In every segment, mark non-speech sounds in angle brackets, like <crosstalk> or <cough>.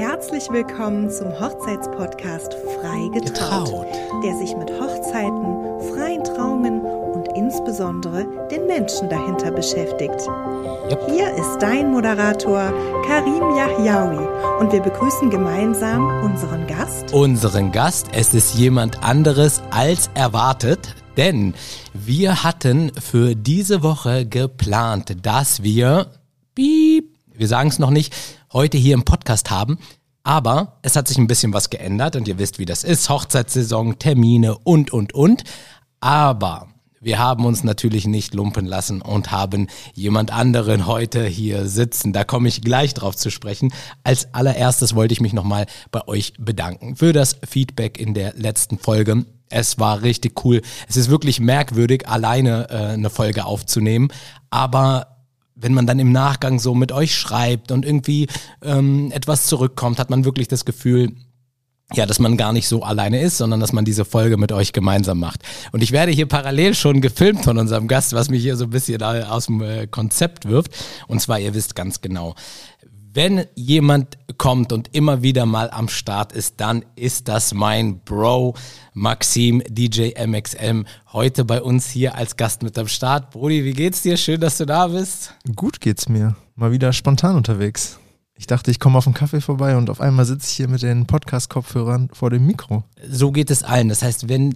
Herzlich willkommen zum Hochzeitspodcast Frei getraut, Getraut. der sich mit Hochzeiten, freien Trauungen und insbesondere den Menschen dahinter beschäftigt. Yep. Hier ist dein Moderator Karim Yahyaoui und wir begrüßen gemeinsam unseren Gast. Unseren Gast, es ist jemand anderes als erwartet, denn wir hatten für diese Woche geplant, dass wir, piep, wir sagen es noch nicht, heute hier im Podcast haben. Aber es hat sich ein bisschen was geändert und ihr wisst, wie das ist. Hochzeitssaison, Termine und, und, und. Aber wir haben uns natürlich nicht lumpen lassen und haben jemand anderen heute hier sitzen. Da komme ich gleich drauf zu sprechen. Als allererstes wollte ich mich nochmal bei euch bedanken für das Feedback in der letzten Folge. Es war richtig cool. Es ist wirklich merkwürdig, alleine äh, eine Folge aufzunehmen. Aber wenn man dann im Nachgang so mit euch schreibt und irgendwie ähm, etwas zurückkommt, hat man wirklich das Gefühl, ja, dass man gar nicht so alleine ist, sondern dass man diese Folge mit euch gemeinsam macht. Und ich werde hier parallel schon gefilmt von unserem Gast, was mich hier so ein bisschen aus dem äh, Konzept wirft. Und zwar, ihr wisst ganz genau, wenn jemand kommt und immer wieder mal am Start ist, dann ist das mein Bro Maxim DJ MXM heute bei uns hier als Gast mit am Start. Brudi, wie geht's dir? Schön, dass du da bist. Gut geht's mir. Mal wieder spontan unterwegs. Ich dachte, ich komme auf einen Kaffee vorbei und auf einmal sitze ich hier mit den Podcast-Kopfhörern vor dem Mikro. So geht es allen. Das heißt, wenn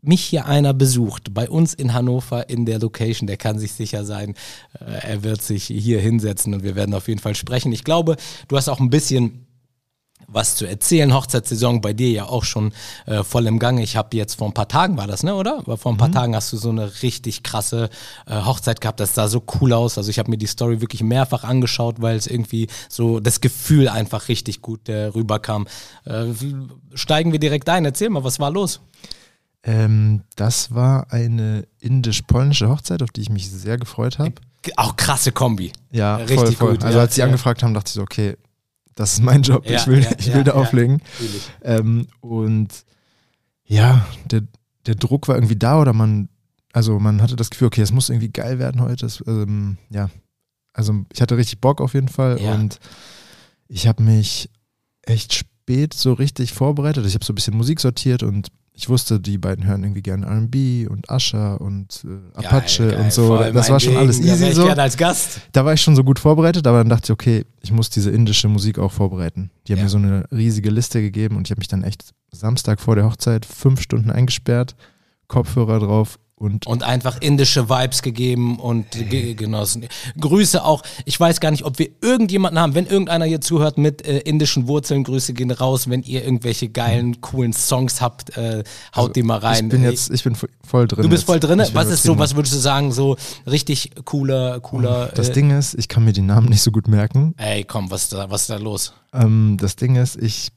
mich hier einer besucht, bei uns in Hannover in der Location, der kann sich sicher sein, äh, er wird sich hier hinsetzen und wir werden auf jeden Fall sprechen. Ich glaube, du hast auch ein bisschen was zu erzählen. Hochzeitssaison bei dir ja auch schon äh, voll im Gange. Ich habe jetzt vor ein paar Tagen war das, ne, oder? Vor ein paar Tagen hast du so eine richtig krasse äh, Hochzeit gehabt. Das sah so cool aus. Also ich habe mir die Story wirklich mehrfach angeschaut, weil es irgendwie so das Gefühl einfach richtig gut äh, rüberkam. Äh, steigen wir direkt ein. Erzähl mal, was war los? Ähm, das war eine indisch-polnische Hochzeit, auf die ich mich sehr gefreut habe. Auch krasse Kombi. Ja, Richtig voll, voll. gut, Also ja, als sie ja. angefragt haben, dachte ich so, okay, das ist mein Job, Ja, ich will, ich will da auflegen. Ähm, und ja, der, der Druck war irgendwie da oder man, also man hatte das Gefühl, okay, es muss irgendwie geil werden heute. Das, ähm, ja, also ich hatte richtig Bock auf jeden Fall und ich habe mich echt spät so richtig vorbereitet. Ich habe so ein bisschen Musik sortiert und ich wusste, die beiden hören irgendwie gerne R&B und Usher und äh, Apache Geil, geil. und so. Das war schon Ding. alles Da easy ich so. gerne als Gast. Da war ich schon so gut vorbereitet, aber dann dachte ich, okay, ich muss diese indische Musik auch vorbereiten. Die haben Ja. mir so eine riesige Liste gegeben und ich habe mich dann echt Samstag vor der Hochzeit fünf Stunden eingesperrt, Kopfhörer drauf und Und einfach indische Vibes gegeben und ge genossen. Grüße auch. Ich weiß gar nicht, ob wir irgendjemanden haben, wenn irgendeiner hier zuhört mit äh, indischen Wurzeln, Grüße gehen raus. Wenn ihr irgendwelche geilen, coolen Songs habt, äh, haut die mal rein. ich bin jetzt, ich bin vo- voll drin. du bist jetzt. voll drin. Ich Was ist so, was würdest du sagen, so richtig cooler, cooler. Das äh, Ding ist, ich kann mir die Namen nicht so gut merken. Ey, komm, was ist da, was ist da los? Ähm, das Ding ist, ich,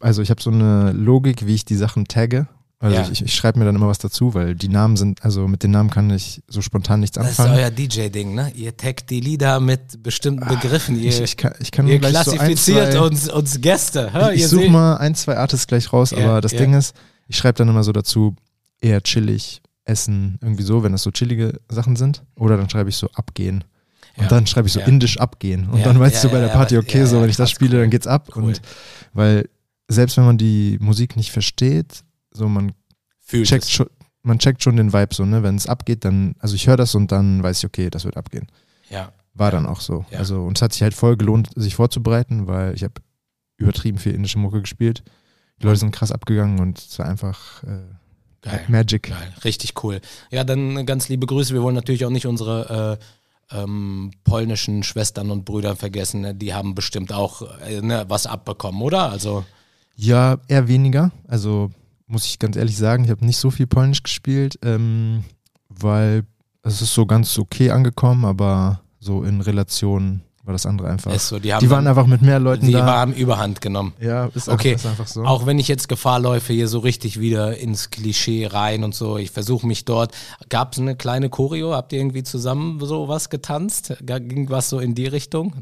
also ich habe so eine Logik, wie ich die Sachen tagge. Also Ja. ich, ich schreibe mir dann immer was dazu, weil die Namen sind, also mit den Namen kann ich so spontan nichts Das ist anfangen. euer DJ-Ding, ne? Ihr taggt die Lieder mit bestimmten Begriffen. Ihr, ich, ich kann, ich kann ihr klassifiziert so ein, zwei, uns, uns Gäste. Hä? Ich, ich suche mal ein, zwei Artists gleich raus, Ja, aber das ja. Ding ist, ich schreibe dann immer so dazu, eher chillig, essen, irgendwie so, wenn das so chillige Sachen sind. Oder dann schreibe ich so abgehen. Und Ja, dann schreibe ich so ja. indisch abgehen. Und Ja, dann weißt du bei der Party, okay, so wenn ich das spiele, cool. dann geht's ab. Cool. Und weil selbst wenn man die Musik nicht versteht, so man Fühlt checkt es. schon, man checkt schon den Vibe so, ne? Wenn es abgeht, dann, also ich höre das und dann weiß ich, okay, das wird abgehen. Ja. War dann auch so. Ja. Also, und es hat sich halt voll gelohnt, sich vorzubereiten, weil ich habe übertrieben viel indische Mucke gespielt. Die Leute sind krass abgegangen und es war einfach äh, Geil. Magic. Geil, richtig cool. Ja, dann ganz liebe Grüße. Wir wollen natürlich auch nicht unsere äh, ähm, polnischen Schwestern und Brüder vergessen. Ne? Die haben bestimmt auch äh, ne, was abbekommen, oder? Also, Ja, eher weniger. Also muss ich ganz ehrlich sagen, ich habe nicht so viel Polnisch gespielt, ähm, weil es ist so ganz okay angekommen, aber so in Relation war das andere einfach. so, die haben die waren einfach mit mehr Leuten die da. haben Überhand genommen. ja, ist, Okay. einfach, ist einfach so. Auch wenn ich jetzt Gefahr läufe, hier so richtig wieder ins Klischee rein und so, ich versuche mich dort. Gab es eine kleine Choreo? Habt ihr irgendwie zusammen so was getanzt? Ging was so in die Richtung?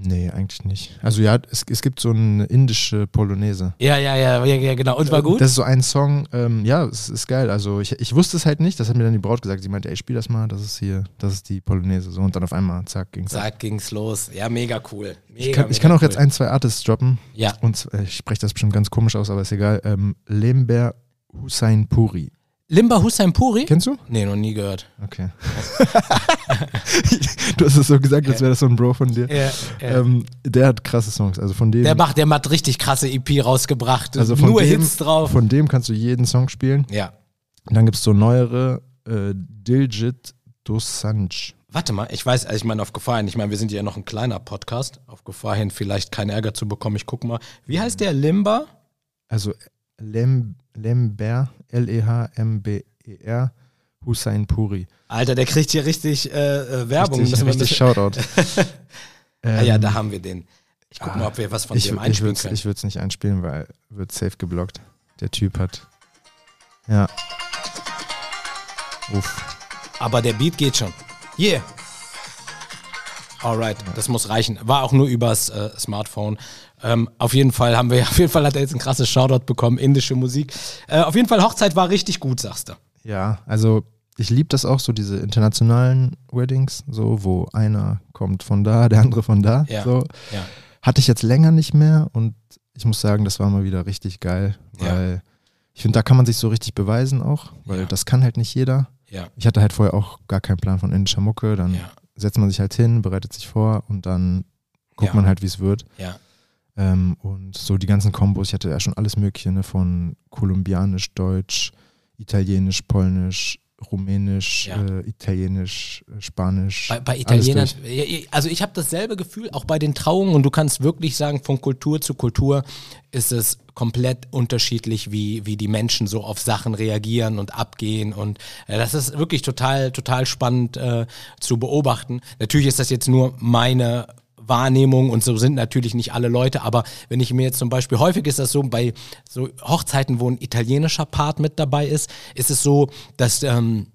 Nee, eigentlich nicht. Also ja, es, es gibt so eine indische Polonaise. Ja, ja, ja, ja, ja genau. Und war gut? Das ist so ein Song, ähm, ja, es ist geil. Also ich, ich wusste es halt nicht, das hat mir dann die Braut gesagt. Sie meinte, ey, spiel das mal, das ist hier, das ist die Polonaise. So und dann auf einmal, zack, ging's. ab. Zack, ging's los. Ja, mega cool. Mega, Ich kann, ich kann auch cool. jetzt ein, zwei Artists droppen. Ja. Und äh, ich spreche das bestimmt ganz komisch aus, aber ist egal. Ähm, Lember Hussein Puri. Limba Hussein Puri? Kennst du? Nee, noch nie gehört. Okay. <laughs> du hast es so gesagt, als wäre das so ein Bro von dir. Ja, ja. Ähm, der hat krasse Songs. Also von dem, der macht, der macht richtig krasse EP rausgebracht. also von Nur dem, Hits drauf. Von dem kannst du jeden Song spielen. ja. Und dann gibt es so neuere äh, Diljit Dosanjh. Warte mal, ich weiß, also ich meine auf Gefahr hin, ich meine, wir sind ja noch ein kleiner Podcast, auf Gefahr hin vielleicht keinen Ärger zu bekommen, ich guck mal. Wie heißt der? Limba? Also Lember, L-E-H-M-B-E-R, Hussein Puri. Alter, der kriegt hier richtig äh, äh, Werbung. Richtig, richtig Shoutout. <laughs> ah, ja, Ähm, da haben wir den. Ich guck mal, ob wir was von ich, dem ich einspielen würde können. ich es nicht einspielen, weil wird safe geblockt. Der Typ hat. Ja. Uff. Aber der Beat geht schon. Yeah. Alright, das muss reichen. War auch nur übers äh, Smartphone. Ähm, auf jeden Fall haben wir, <laughs> auf jeden Fall hat er jetzt ein krasses Shoutout bekommen, indische Musik. Äh, auf jeden Fall Hochzeit war richtig gut, sagst du. Ja, also ich liebe das auch, so diese internationalen Weddings, so, wo einer kommt von da, der andere von da. Ja. So. Ja. Hatte ich jetzt länger nicht mehr und ich muss sagen, das war mal wieder richtig geil, Ja. weil ich finde, da kann man sich so richtig beweisen auch, weil Ja. das kann halt nicht jeder. Ja. Ich hatte halt vorher auch gar keinen Plan von indischer Mucke, dann Ja. setzt man sich halt hin, bereitet sich vor und dann guckt Ja. man halt, wie es wird. Ja. Ähm, und so die ganzen Kombos, ich hatte ja schon alles Mögliche, ne, von kolumbianisch, deutsch, italienisch, polnisch, rumänisch, Ja. äh, italienisch, äh, spanisch. Bei, bei Italienern, also ich habe dasselbe Gefühl, auch bei den Trauungen und du kannst wirklich sagen, von Kultur zu Kultur ist es komplett unterschiedlich, wie, wie die Menschen so auf Sachen reagieren und abgehen und äh, das ist wirklich total, total spannend äh, zu beobachten. Natürlich ist das jetzt nur meine Wahrnehmung und so sind natürlich nicht alle Leute, aber wenn ich mir jetzt zum Beispiel, häufig ist das so, bei so Hochzeiten, wo ein italienischer Part mit dabei ist, ist es so, dass ähm,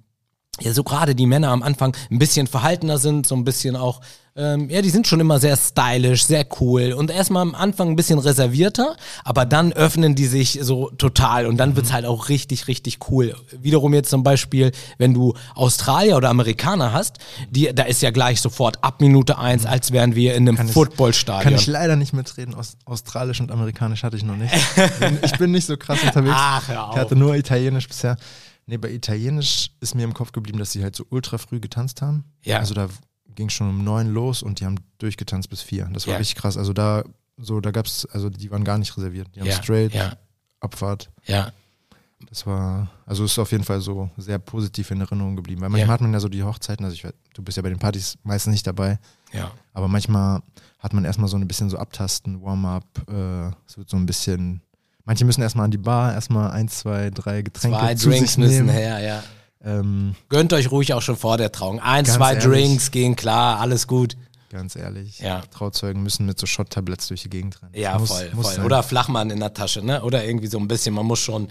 ja, so gerade die Männer am Anfang ein bisschen verhaltener sind, so ein bisschen auch, ähm, ja, die sind schon immer sehr stylisch, sehr cool und erstmal am Anfang ein bisschen reservierter, aber dann öffnen die sich so total und dann wird's halt auch richtig, richtig cool. Wiederum jetzt zum Beispiel, wenn du Australier oder Amerikaner hast, die, da ist ja gleich sofort ab Minute eins, als wären wir in einem Kann ich- Footballstadion. Kann ich leider nicht mitreden, Aus, Australisch und Amerikanisch hatte ich noch nicht. Ich bin nicht so krass unterwegs. <laughs> Ach, hör Ich hatte auf. nur Italienisch bisher. Nee, bei Italienisch ist mir im Kopf geblieben, dass sie halt so ultra früh getanzt haben. Ja. Also da ging schon um neun los und die haben durchgetanzt bis vier. Das war Ja. richtig krass. Also da, so, da gab's, also die waren gar nicht reserviert. Die haben Ja, straight, ja, Abfahrt. ja, Das war, also ist auf jeden Fall so sehr positiv in Erinnerung geblieben. Weil manchmal hat man ja so die Hochzeiten, also ich, du bist ja bei den Partys meistens nicht dabei, ja. aber manchmal hat man erstmal so ein bisschen so Abtasten, Warm-up, äh, es wird so ein bisschen, manche müssen erstmal an die Bar, erstmal ein, zwei, drei Getränke Zwei zu Drinks sich müssen nehmen. her, ja. Ähm, Gönnt euch ruhig auch schon vor der Trauung. Ein, zwei ehrlich. Drinks gehen klar, alles gut. ganz ehrlich, Ja. Trauzeugen müssen mit so Shot-Tabletts durch die Gegend rennen. Ja, Muss- voll, muss voll. sein. Oder Flachmann in der Tasche, ne? Oder irgendwie so ein bisschen, man muss schon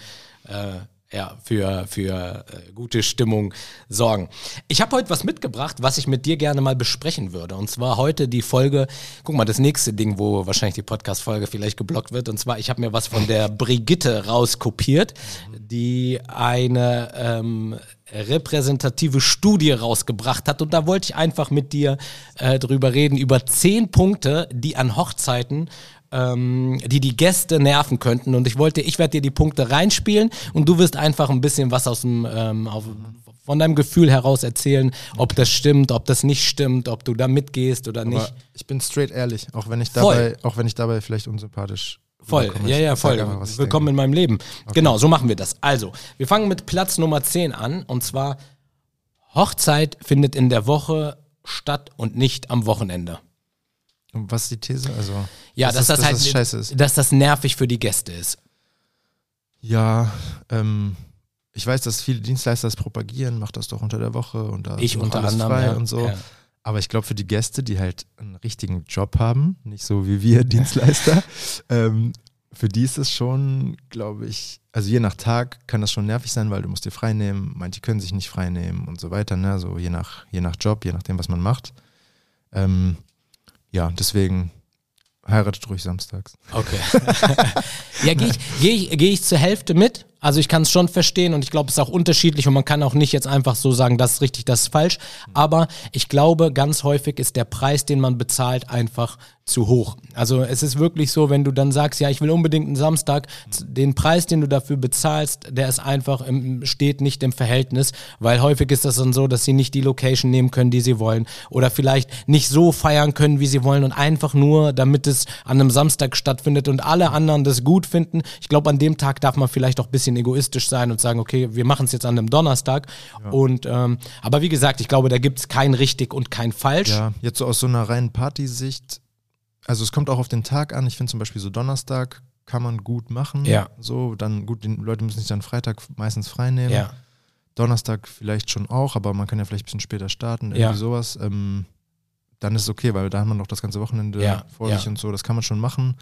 äh, ja, für, für äh, gute Stimmung sorgen. Ich habe heute was mitgebracht, was ich mit dir gerne mal besprechen würde. Und zwar heute die Folge, guck mal, das nächste Ding, wo wahrscheinlich die Podcast-Folge vielleicht geblockt wird. Und zwar, ich habe mir was von der Brigitte rauskopiert, die eine ähm, repräsentative Studie rausgebracht hat. Und da wollte ich einfach mit dir äh, drüber reden, über zehn Punkte, die an Hochzeiten ähm, die die Gäste nerven könnten. Und ich wollte, ich werde dir die Punkte reinspielen und du wirst einfach ein bisschen was aus dem, ähm, auf, von deinem Gefühl heraus erzählen, ob das stimmt, ob das nicht stimmt, ob du da mitgehst oder Aber nicht. ich bin straight ehrlich, auch wenn ich Voll. dabei, auch wenn ich dabei vielleicht unsympathisch Voll, ja, ja, voll. einfach, Willkommen in denke. meinem Leben. Genau, so machen wir das. Also, wir fangen mit Platz Nummer 10 an und zwar Hochzeit findet in der Woche statt und nicht am Wochenende. Und was ist die These? Also, Ja, dass dass, das, dass halt das scheiße ist. dass das nervig für die Gäste ist. Ja, ähm, ich weiß, dass viele Dienstleister das propagieren, macht das doch unter der Woche und da Ich unter anderem frei ja. und so. Ja. Aber ich glaube, für die Gäste, die halt einen richtigen Job haben, nicht so wie wir <laughs> Dienstleister, ähm, für die ist es schon, glaube ich, also je nach Tag kann das schon nervig sein, weil du musst dir frei nehmen, manche können sich nicht frei nehmen und so weiter, ne? So je nach, je nach Job, je nachdem, was man macht. Ähm, ja, deswegen heiratet ruhig samstags. Okay. <laughs> ja, gehe ich, geh ich, geh ich zur Hälfte mit. Also ich kann es schon verstehen und ich glaube, es ist auch unterschiedlich und man kann auch nicht jetzt einfach so sagen, das ist richtig, das ist falsch. Aber ich glaube, ganz häufig ist der Preis, den man bezahlt, einfach zu hoch. Also es ist wirklich so, wenn du dann sagst, ja, ich will unbedingt einen Samstag, den Preis, den du dafür bezahlst, der ist einfach, im, steht nicht im Verhältnis, weil häufig ist das dann so, dass sie nicht die Location nehmen können, die sie wollen oder vielleicht nicht so feiern können, wie sie wollen und einfach nur, damit es an einem Samstag stattfindet und alle anderen das gut finden. Ich glaube, an dem Tag darf man vielleicht auch ein bisschen egoistisch sein und sagen, okay, wir machen es jetzt an einem Donnerstag. Ja. Und ähm, aber wie gesagt, ich glaube, da gibt es kein richtig und kein falsch. Ja, jetzt so aus so einer reinen Partysicht also es kommt auch auf den Tag an. Ich finde zum Beispiel so Donnerstag kann man gut machen. Ja. So, dann gut, die Leute müssen sich dann Freitag meistens frei nehmen. Ja. Donnerstag vielleicht schon auch, aber man kann ja vielleicht ein bisschen später starten, irgendwie Ja. sowas. Ähm, dann ist es okay, weil da hat man noch das ganze Wochenende Ja, vor sich ja. und so, das kann man schon machen.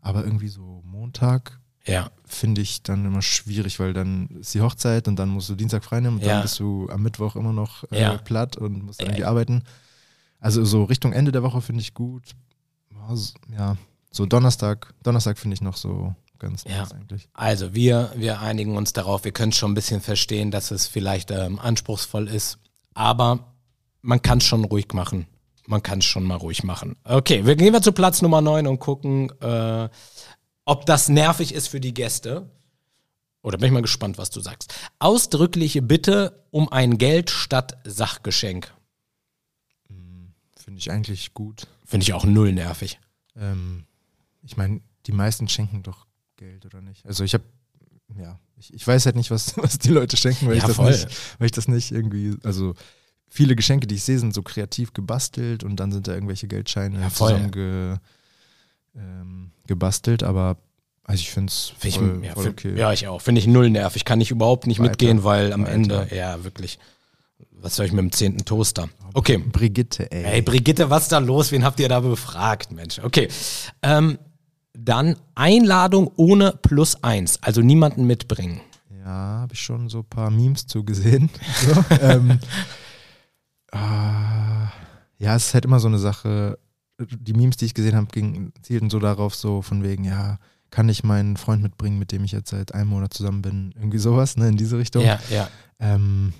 Aber irgendwie so Montag Ja, finde ich dann immer schwierig, weil dann ist die Hochzeit und dann musst du Dienstag frei nehmen und dann bist du am Mittwoch immer noch äh, platt und musst irgendwie arbeiten. Also so Richtung Ende der Woche finde ich gut. Ja, so- Donnerstag, Donnerstag finde ich noch so ganz Ja. nice eigentlich. Also wir, wir einigen uns darauf, wir können schon ein bisschen verstehen, dass es vielleicht ähm, anspruchsvoll ist, aber man kann es schon ruhig machen. Man kann es schon mal ruhig machen. Okay, wir gehen wir zu Platz Nummer 9 und gucken, äh, ob das nervig ist für die Gäste. Oder bin ich mal gespannt, was du sagst. Ausdrückliche Bitte um ein Geld statt Sachgeschenk. Finde ich eigentlich gut. Finde ich auch null nervig. Ähm, ich meine, die meisten schenken doch Geld, oder nicht? Also ich habe, ja, ich, ich weiß halt nicht, was, <laughs> was die Leute schenken, weil, Ja, ich das voll. nicht, weil ich das nicht irgendwie, also viele Geschenke, die ich sehe, sind so kreativ gebastelt und dann sind da irgendwelche Geldscheine Ja, zusammen ge, ähm, gebastelt, aber also ich finde es voll, ja, voll okay. ja, ich auch. Finde ich null nervig. Kann ich überhaupt nicht Weiter. mitgehen, weil am Weiter. Ende, ja, wirklich. Was soll ich mit dem zehnten Toaster? Okay. Brigitte, ey. Hey, Brigitte, was ist da los? Wen habt ihr da befragt, Mensch? Okay. Ähm, dann Einladung ohne plus eins, also niemanden mitbringen. Ja, habe ich schon so ein paar Memes zugesehen. <laughs> So, ähm, <laughs> ah, ja, es ist halt immer so eine Sache. Die Memes, die ich gesehen habe, zielten so darauf, so von wegen, ja, kann ich meinen Freund mitbringen, mit dem ich jetzt seit einem Monat zusammen bin? Irgendwie sowas, ne, in diese Richtung. Ja, ja. Ähm,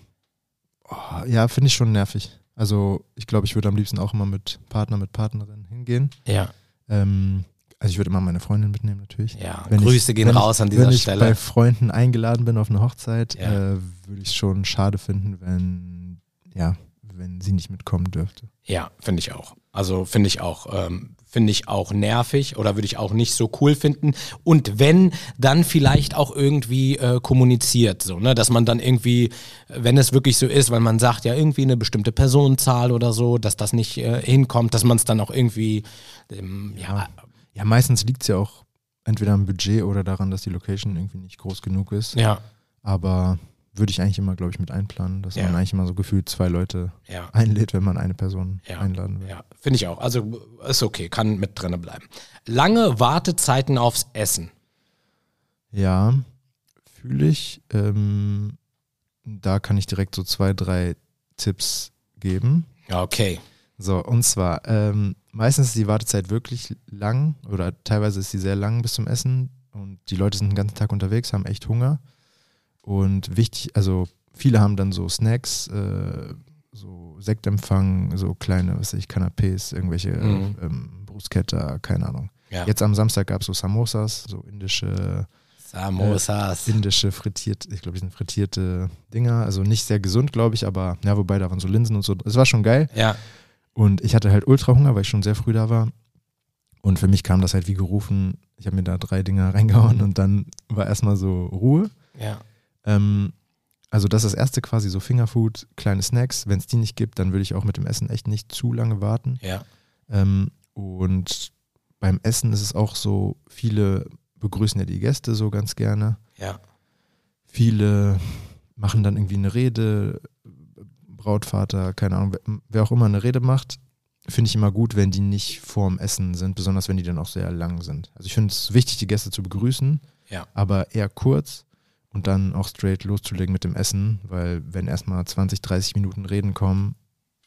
oh, ja, finde ich schon nervig. Also, ich glaube, ich würde am liebsten auch immer mit Partner, mit Partnerin hingehen. Ja, Ähm, also, ich würde immer meine Freundin mitnehmen, natürlich. ja. Wenn Grüße ich, gehen raus ich, an dieser wenn ich Stelle. bei Freunden eingeladen bin auf eine Hochzeit, Ja. äh, würde ich es schon schade finden, wenn, ja, wenn sie nicht mitkommen dürfte. Ja, finde ich auch. Also finde ich auch, ähm, finde ich auch nervig oder würde ich auch nicht so cool finden. Und wenn, dann vielleicht auch irgendwie äh, kommuniziert, so, ne, dass man dann irgendwie, wenn es wirklich so ist, weil man sagt ja irgendwie eine bestimmte Personenzahl oder so, dass das nicht äh, hinkommt, dass man es dann auch irgendwie, ähm, ja, Ja, meistens liegt es ja auch entweder am Budget oder daran, dass die Location irgendwie nicht groß genug ist. ja, Aber würde ich eigentlich immer, glaube ich, mit einplanen, dass Ja. man eigentlich immer so gefühlt zwei Leute ja. <laughs> einlädt, wenn man eine Person Ja. einladen will. Ja, finde ich auch. Also ist okay, kann mit drinne bleiben. Lange Wartezeiten aufs Essen. Ja, fühle ich. Ähm, da kann ich direkt so zwei, drei Tipps geben. Ja, okay. So, und zwar, ähm, meistens ist die Wartezeit wirklich lang oder teilweise ist sie sehr lang bis zum Essen und die Leute sind den ganzen Tag unterwegs, haben echt Hunger. Und wichtig, also viele haben dann so Snacks, äh, so Sektempfang, so kleine, was weiß ich, Canapés, irgendwelche Mhm. ähm, Bruschetta, keine Ahnung. Ja. Jetzt am Samstag gab es so Samosas, so indische Samosas. indische frittiert, ich glaube, die sind frittierte Dinger. Also nicht sehr gesund, glaube ich, aber ja, wobei da waren so Linsen und so. Es war schon geil. ja, Und ich hatte halt ultra Hunger, weil ich schon sehr früh da war. Und für mich kam das halt wie gerufen. Ich habe mir da drei Dinger <laughs> reingehauen und dann war erstmal so Ruhe. ja. Ähm, also das ist das erste quasi so Fingerfood, kleine Snacks. Wenn es die nicht gibt, dann würde ich auch mit dem Essen echt nicht zu lange warten. Ja, Ähm, und beim Essen ist es auch so, viele begrüßen ja die Gäste so ganz gerne. ja, Viele machen dann irgendwie eine Rede, Brautvater, keine Ahnung, wer- auch immer eine Rede macht, finde ich immer gut, wenn die nicht vorm Essen sind, besonders wenn die dann auch sehr lang sind. Also ich finde es wichtig, die Gäste zu begrüßen, Ja. aber eher kurz und dann auch straight loszulegen mit dem Essen, weil wenn erstmal 20, 30 Minuten Reden kommen,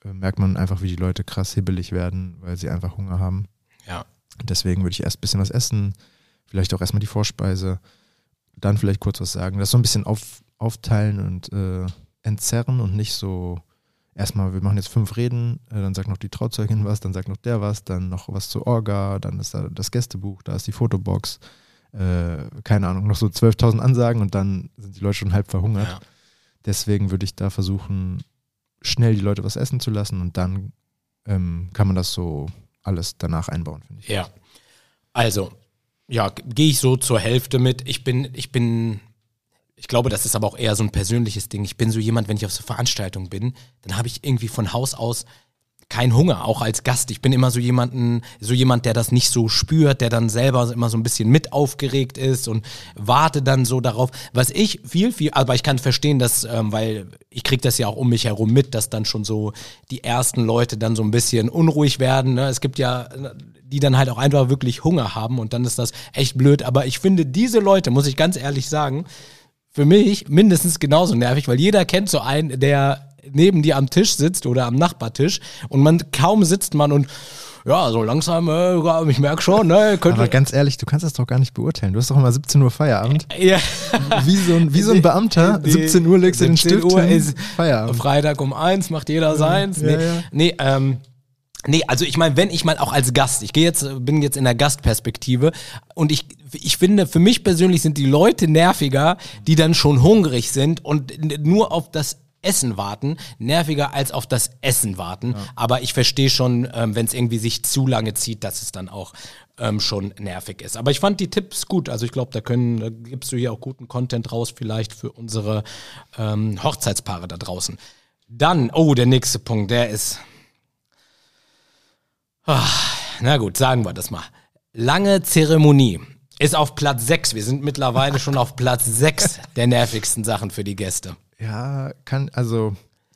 äh, merkt man einfach, wie die Leute krass hibbelig werden, weil sie einfach Hunger haben. Ja. Deswegen würde ich erst ein bisschen was essen, vielleicht auch erstmal die Vorspeise, dann vielleicht kurz was sagen. Das so ein bisschen auf, aufteilen und äh, entzerren und nicht so erstmal, wir machen jetzt fünf Reden, äh, dann sagt noch die Trauzeugin was, dann sagt noch der was, dann noch was zu Orga, dann ist da das Gästebuch, da ist die Fotobox, äh, keine Ahnung, noch so 12.000 Ansagen und dann sind die Leute schon halb verhungert. Ja. Deswegen würde ich da versuchen, schnell die Leute was essen zu lassen und dann ähm, kann man das so alles danach einbauen, finde ich. Ja. Also, ja, gehe ich so zur Hälfte mit. Ich bin, ich bin, ich glaube, das ist aber auch eher so ein persönliches Ding. Ich bin so jemand, wenn ich auf so Veranstaltungen bin, dann habe ich irgendwie von Haus aus kein Hunger, auch als Gast. Ich bin immer so jemanden, so jemand, der das nicht so spürt, der dann selber immer so ein bisschen mit aufgeregt ist und warte dann so darauf. Was ich viel, viel, aber ich kann verstehen, dass, ähm, weil ich kriege das ja auch um mich herum mit, dass dann schon so die ersten Leute dann so ein bisschen unruhig werden. Ne? Es gibt ja die dann halt auch einfach wirklich Hunger haben und dann ist das echt blöd. Aber ich finde, diese Leute, muss ich ganz ehrlich sagen, für mich mindestens genauso nervig, weil jeder kennt so einen, der neben dir am Tisch sitzt oder am Nachbartisch und man kaum sitzt man und ja, so langsam, äh, ich merke schon, ne, könnte. Aber ganz ehrlich, du kannst das doch gar nicht beurteilen. Du hast doch immer 17 Uhr Feierabend. Ja. Wie so ein, wie so ein Beamter, Die- 17 Uhr legst du den 17 Stift Uhr hin, ist Feierabend. Freitag um eins macht jeder seins. ja, Nee, ja. nee, ähm, nee also ich meine, wenn ich mal auch als Gast, ich gehe jetzt, bin jetzt in der Gastperspektive und ich, ich finde, für mich persönlich sind die Leute nerviger, die dann schon hungrig sind und nur auf das Essen warten, nerviger als auf das Essen warten. Aber ich verstehe schon, ähm, wenn es irgendwie sich zu lange zieht, dass es dann auch ähm, schon nervig ist. Aber ich fand die Tipps gut. Also ich glaube, da können, da gibst du hier auch guten Content raus, vielleicht für unsere ähm, Hochzeitspaare da draußen. Dann, oh, der nächste Punkt, der ist. Ah, na gut, sagen wir das mal. Lange Zeremonie ist auf Platz 6. Wir sind mittlerweile schon auf Platz 6 der nervigsten Sachen für die Gäste. Ja, kann, also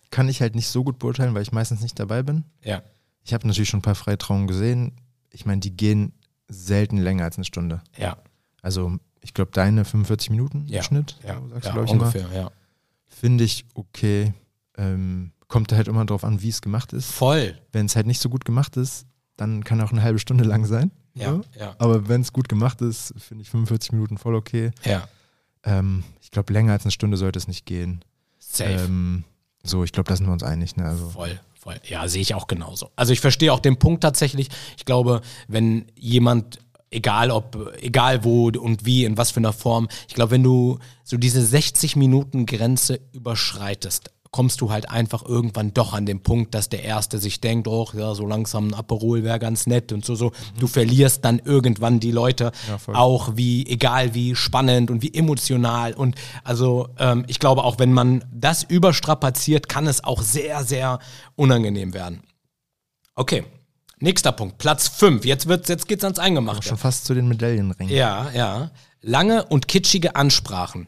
kann ich halt nicht so gut beurteilen, weil ich meistens nicht dabei bin. Ja. Ich habe natürlich schon ein paar Freitrauungen gesehen. Ich meine, die gehen selten länger als eine Stunde. Ja. Also ich glaube, deine 45 Minuten Ja. im Schnitt, Ja, so sagst ja du, glaube ich, immer. ungefähr, ja. Finde ich okay. Ähm, kommt halt immer drauf an, wie es gemacht ist. Voll. Wenn es halt nicht so gut gemacht ist, dann kann auch eine halbe Stunde lang sein. Ja, ja, Aber wenn es gut gemacht ist, finde ich 45 Minuten voll okay. ja. Ähm, ich glaube, länger als eine Stunde sollte es nicht gehen. Safe. Ähm, so, ich glaube, da sind wir uns einig. Ne? Also, Voll, voll. Ja, sehe ich auch genauso. Also ich verstehe auch den Punkt tatsächlich. Ich glaube, wenn jemand, egal ob, egal wo und wie, in was für einer Form, ich glaube, wenn du so diese 60 Minuten Grenze überschreitest, kommst du halt einfach irgendwann doch an den Punkt, dass der Erste sich denkt, oh, ja, so langsam ein Aperol wäre ganz nett und so, so. Du verlierst dann irgendwann die Leute, Ja, auch wie, egal wie spannend und wie emotional und also ähm, ich glaube auch, wenn man das überstrapaziert, kann es auch sehr, sehr unangenehm werden. Okay, nächster Punkt, Platz 5. Jetzt wird's, jetzt geht's ans Eingemachte. schon fast zu den Medaillenringen. Ja, ja. Lange und kitschige Ansprachen.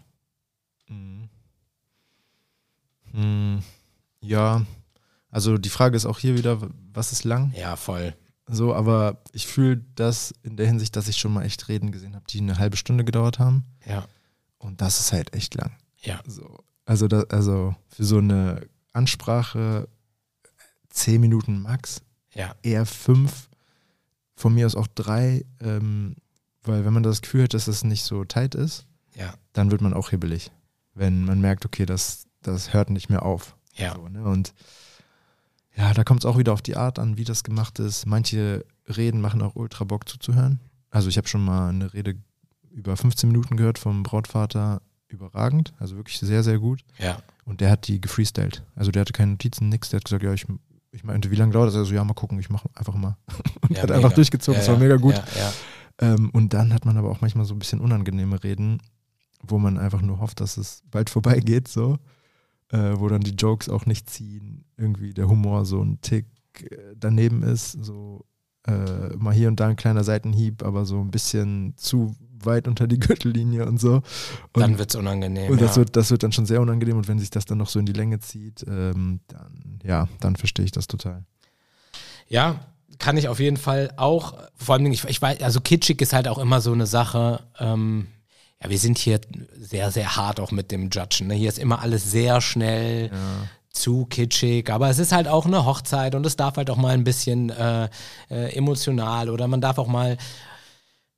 Hm, ja, also die Frage ist auch hier wieder, was ist lang? Ja, voll. So, aber ich fühle das in der Hinsicht, dass ich schon mal echt Reden gesehen habe, die eine halbe Stunde gedauert haben. Ja, Und das ist halt echt lang. ja, So, also, da, also für so eine Ansprache zehn Minuten max, ja, eher fünf, von mir aus auch drei, ähm, weil wenn man das Gefühl hat, dass es nicht so tight ist, ja, dann wird man auch hibbelig. Wenn man merkt, okay, das, das hört nicht mehr auf. ja. So, ne? Und ja, da kommt es auch wieder auf die Art an, wie das gemacht ist. Manche Reden machen auch ultra Bock zuzuhören. Also ich habe schon mal eine Rede über 15 Minuten gehört vom Brautvater, überragend, also wirklich sehr, sehr gut. ja. Und der hat die gefreestylt. Also der hatte keine Notizen, nix. Der hat gesagt, ja, ich, ich meinte, wie lange dauert das? Also ja, mal gucken, ich mache einfach mal. Und ja <laughs> hat mega. einfach durchgezogen, ja, das war mega gut. Ja, ja. Ähm, und dann hat man aber auch manchmal so ein bisschen unangenehme Reden, wo man einfach nur hofft, dass es bald vorbeigeht, so. Äh, wo dann die Jokes auch nicht ziehen, irgendwie der Humor so ein Tick äh, daneben ist, so äh, mal hier und da ein kleiner Seitenhieb, aber so ein bisschen zu weit unter die <laughs> Gürtellinie und so. Und, Dann wird's unangenehm. und das, ja. wird, das wird dann schon sehr unangenehm und wenn sich das dann noch so in die Länge zieht, ähm, dann, ja, dann verstehe ich das total. Ja, kann ich auf jeden Fall auch. Vor allem, ich, ich weiß, also kitschig ist halt auch immer so eine Sache. Ähm, ja, wir sind hier sehr, sehr hart auch mit dem Judgen. Ne? Hier ist immer alles sehr schnell, Ja. zu kitschig, aber es ist halt auch eine Hochzeit und es darf halt auch mal ein bisschen äh, äh, emotional oder man darf auch mal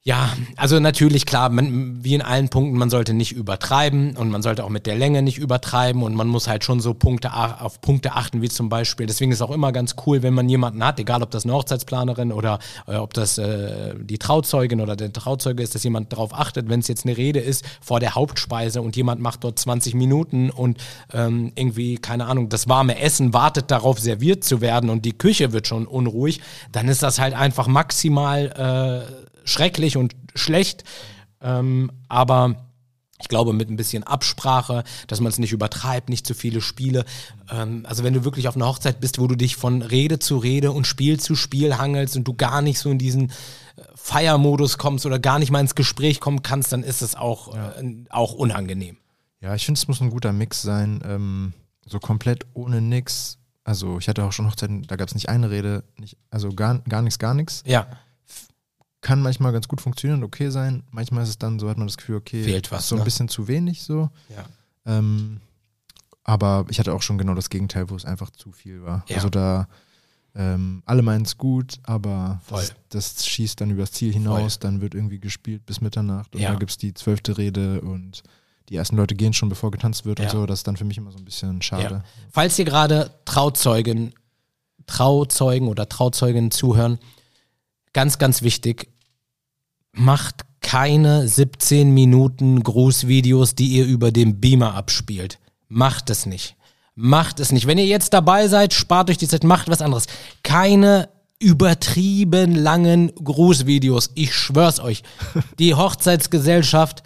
ja, also natürlich klar, man, wie in allen Punkten, man sollte nicht übertreiben und man sollte auch mit der Länge nicht übertreiben und man muss halt schon so Punkte auf Punkte achten, wie zum Beispiel. Deswegen ist auch immer ganz cool, wenn man jemanden hat, egal ob das eine Hochzeitsplanerin oder äh, ob das äh, die Trauzeugin oder der Trauzeuge ist, dass jemand darauf achtet, wenn es jetzt eine Rede ist vor der Hauptspeise und jemand macht dort 20 Minuten und ähm, irgendwie, keine Ahnung, das warme Essen wartet darauf, serviert zu werden und die Küche wird schon unruhig, dann ist das halt einfach maximal äh, schrecklich und schlecht. Ähm, aber ich glaube, mit ein bisschen Absprache, dass man es nicht übertreibt, nicht zu viele Spiele. Ähm, also wenn du wirklich auf einer Hochzeit bist, wo du dich von Rede zu Rede und Spiel zu Spiel hangelst und du gar nicht so in diesen äh, Feiermodus kommst oder gar nicht mal ins Gespräch kommen kannst, dann ist es auch, ja. äh, auch unangenehm. Ja, ich finde, es muss ein guter Mix sein. Ähm, so komplett ohne nix. Also ich hatte auch schon Hochzeiten, da gab es nicht eine Rede, nicht, also gar, gar nichts, gar nichts. Ja kann manchmal ganz gut funktionieren und okay sein. Manchmal ist es dann so, hat man das Gefühl, okay, fehlt was. So ein ne? bisschen zu wenig so. Ja. Ähm, aber ich hatte auch schon genau das Gegenteil, wo es einfach zu viel war. Ja. Also da ähm, alle meinen es gut, aber das, das, schießt dann übers Ziel hinaus, Voll. dann wird irgendwie gespielt bis Mitternacht und Ja. da gibt es die zwölfte Rede und die ersten Leute gehen schon, bevor getanzt wird Ja. und so. Das ist dann für mich immer so ein bisschen schade. Falls ihr gerade Trauzeugen, Trauzeugen oder Trauzeuginnen zuhören, ganz, ganz wichtig, macht keine 17 Minuten Grußvideos, die ihr über den Beamer abspielt. Macht es nicht. Macht es nicht. Wenn ihr jetzt dabei seid, spart euch die Zeit, macht was anderes. Keine übertrieben langen Grußvideos. Ich schwör's euch. Die Hochzeitsgesellschaft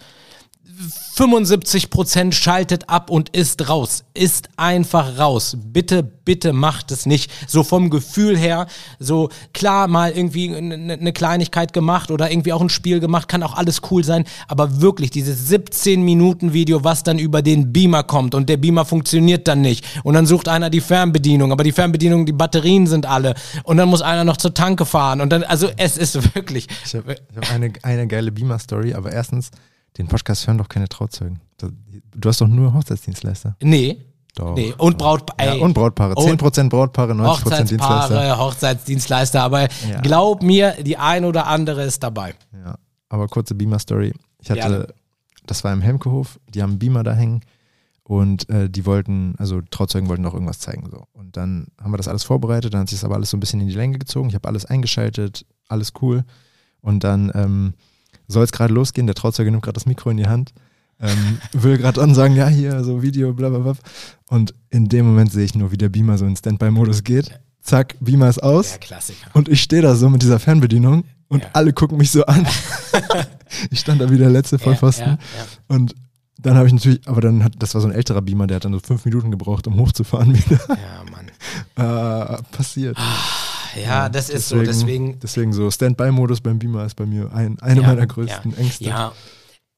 75% schaltet ab und ist raus. Ist einfach raus. Bitte, bitte macht es nicht. So vom Gefühl her, so klar mal irgendwie eine Kleinigkeit gemacht oder irgendwie auch ein Spiel gemacht, kann auch alles cool sein. Aber wirklich dieses 17 Minuten Video, was dann über den Beamer kommt und der Beamer funktioniert dann nicht. Und dann sucht einer die Fernbedienung, aber die Fernbedienung, die Batterien sind alle. Und dann muss einer noch zur Tanke fahren. Und dann, also es ist wirklich. Ich habe hab eine, eine geile Beamer-Story, aber erstens, den Podcast hören doch keine Trauzeugen. Du hast doch nur Hochzeitsdienstleister. Nee. Doch. Nee, und Brautpaare. Ja, und Brautpaare. 10% Brautpaare, 90% Dienstleister. Hochzeitspaare, Hochzeitsdienstleister, aber Ja. glaub mir, die ein oder andere ist dabei. Ja, aber kurze Beamer-Story. Ich hatte, Gerne. das war im Helmkehof, die haben Beamer da hängen und äh, die wollten, also Trauzeugen wollten noch irgendwas zeigen. So. Und dann haben wir das alles vorbereitet, dann hat sich das aber alles so ein bisschen in die Länge gezogen. Ich habe alles eingeschaltet, alles cool. Und dann ähm, soll es gerade losgehen, der Trauzeuge nimmt gerade das Mikro in die Hand, ähm, will gerade ansagen, ja, hier, so Video, bla bla bla. Und in dem Moment sehe ich nur, wie der Beamer so in Standby-Modus geht. Zack, Beamer ist aus. Ja, Klassiker. Und ich stehe da so mit dieser Fernbedienung und Ja. alle gucken mich so an. <laughs> ich stand da wie der letzte Vollpfosten. Ja, ja, Und dann habe ich natürlich, aber dann hat, das war so ein älterer Beamer, der hat dann so fünf Minuten gebraucht, um hochzufahren wieder. ja. ja, Mann. <laughs> äh, passiert. Ja, das ist so, deswegen. Deswegen so Standby-Modus beim Beamer ist bei mir ein, eine Ja, meiner größten ja, Ängste. Ja.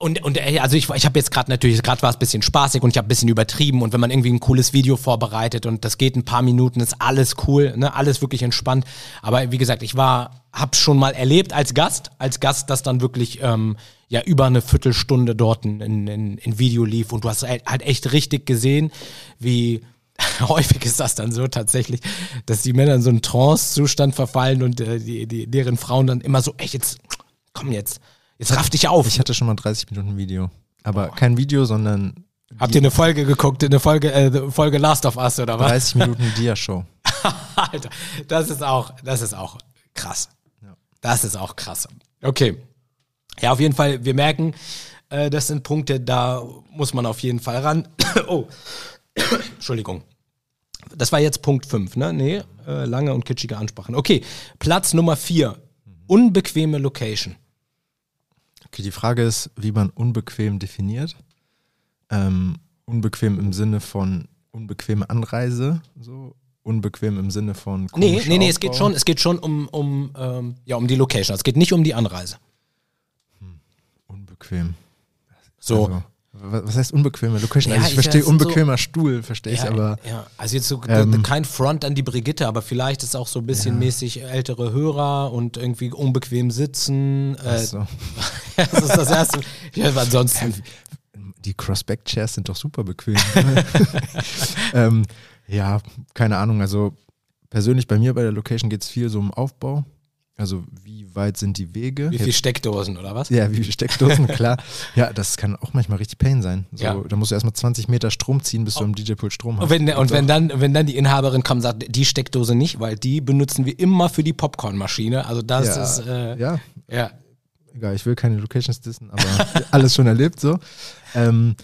Und, und ey, also ich, ich habe jetzt gerade natürlich, gerade war es ein bisschen spaßig und ich habe ein bisschen übertrieben und wenn man irgendwie ein cooles Video vorbereitet und das geht ein paar Minuten, ist alles cool, ne, alles wirklich entspannt. Aber wie gesagt, ich war, hab's schon mal erlebt als Gast, als Gast, das dann wirklich ähm, ja über eine Viertelstunde dort in, in, in, in Video lief und du hast halt halt echt richtig gesehen, wie <laughs> häufig ist das dann so tatsächlich, dass die Männer in so einen Trance-Zustand verfallen und äh, die, die, deren Frauen dann immer so, echt jetzt, komm jetzt, jetzt raff dich auf. Ich hatte schon mal 30 Minuten Video. Aber kein Video, sondern Habt ihr eine Folge geguckt, eine Folge, äh, Folge Last of Us oder was? 30 Minuten Dia-Show. <laughs> Alter, das ist auch, das ist auch krass. Ja. Das ist auch krass. Okay. Ja, auf jeden Fall, wir merken, äh, das sind Punkte, da muss man auf jeden Fall ran. <coughs> oh. <coughs> Entschuldigung. Das war jetzt Punkt 5, ne? Nee, äh, lange und kitschige Ansprachen. Okay, Platz Nummer 4. Unbequeme Location. Okay, die Frage ist, wie man unbequem definiert. Ähm, unbequem im Sinne von unbequeme Anreise, so unbequem im Sinne von Nee, nee, nee, es geht schon, es geht schon um, um, ähm, ja, um die Location. Es geht nicht um die Anreise. unbequem. So. Also, was heißt unbequeme Location? Ja, also ich ich- verstehe sind so- unbequemer Stuhl, verstehe ich, Ja, aber ja, also jetzt so ähm, kein Front an die Brigitte, aber vielleicht ist auch so ein bisschen Ja. mäßig ältere Hörer und irgendwie unbequem sitzen. Äh, so. <laughs> das ist das Erste. Ansonsten. die Crossback-Chairs sind doch super bequem. <laughs> ähm, Ja, keine Ahnung. Also persönlich bei mir bei der Location geht es viel so um Aufbau. Also wie weit sind die Wege? Wie viele Steckdosen oder was? Ja, wie viele Steckdosen, <laughs> klar. Ja, das kann auch manchmal richtig Pain sein. So, Ja. Da musst du erstmal 20 Meter Strom ziehen, bis du am DJ-Pult Strom hast. Und wenn, und wenn dann, wenn dann die Inhaberin kommt und sagt, die Steckdose nicht, weil die benutzen wir immer für die Popcornmaschine. Also das ja, ist, äh, ja, ja. egal, ich will keine Locations dissen, aber <laughs> alles schon erlebt so. Ähm,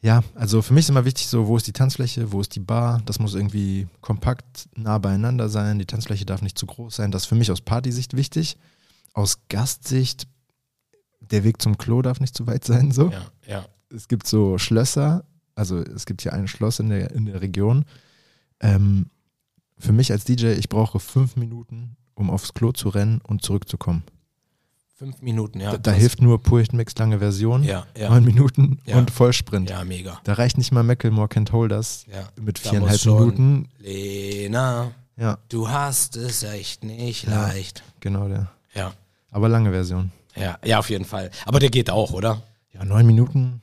ja, also für mich ist immer wichtig so, wo ist die Tanzfläche, wo ist die Bar, das muss irgendwie kompakt nah beieinander sein, die Tanzfläche darf nicht zu groß sein, das ist für mich aus Partysicht wichtig. Aus Gastsicht, der Weg zum Klo darf nicht zu weit sein, so. ja, ja. Es gibt so Schlösser, also es gibt hier ein Schloss in der, in der Region. Ähm, für mich als DJ, ich brauche fünf Minuten, um aufs Klo zu rennen und zurückzukommen. Fünf Minuten, ja. Da, da hilft nur Purcht Mix lange Version, Ja, ja. neun Minuten Ja. und Vollsprint. Ja, mega. Da reicht nicht mal Macklemore Can't Hold Us Ja. mit viereinhalb Minuten. Lena, Ja, du hast es echt nicht Ja. leicht. genau der. Ja. Aber lange Version. Ja, ja, auf jeden Fall. Aber der geht auch, oder? Ja, neun Minuten.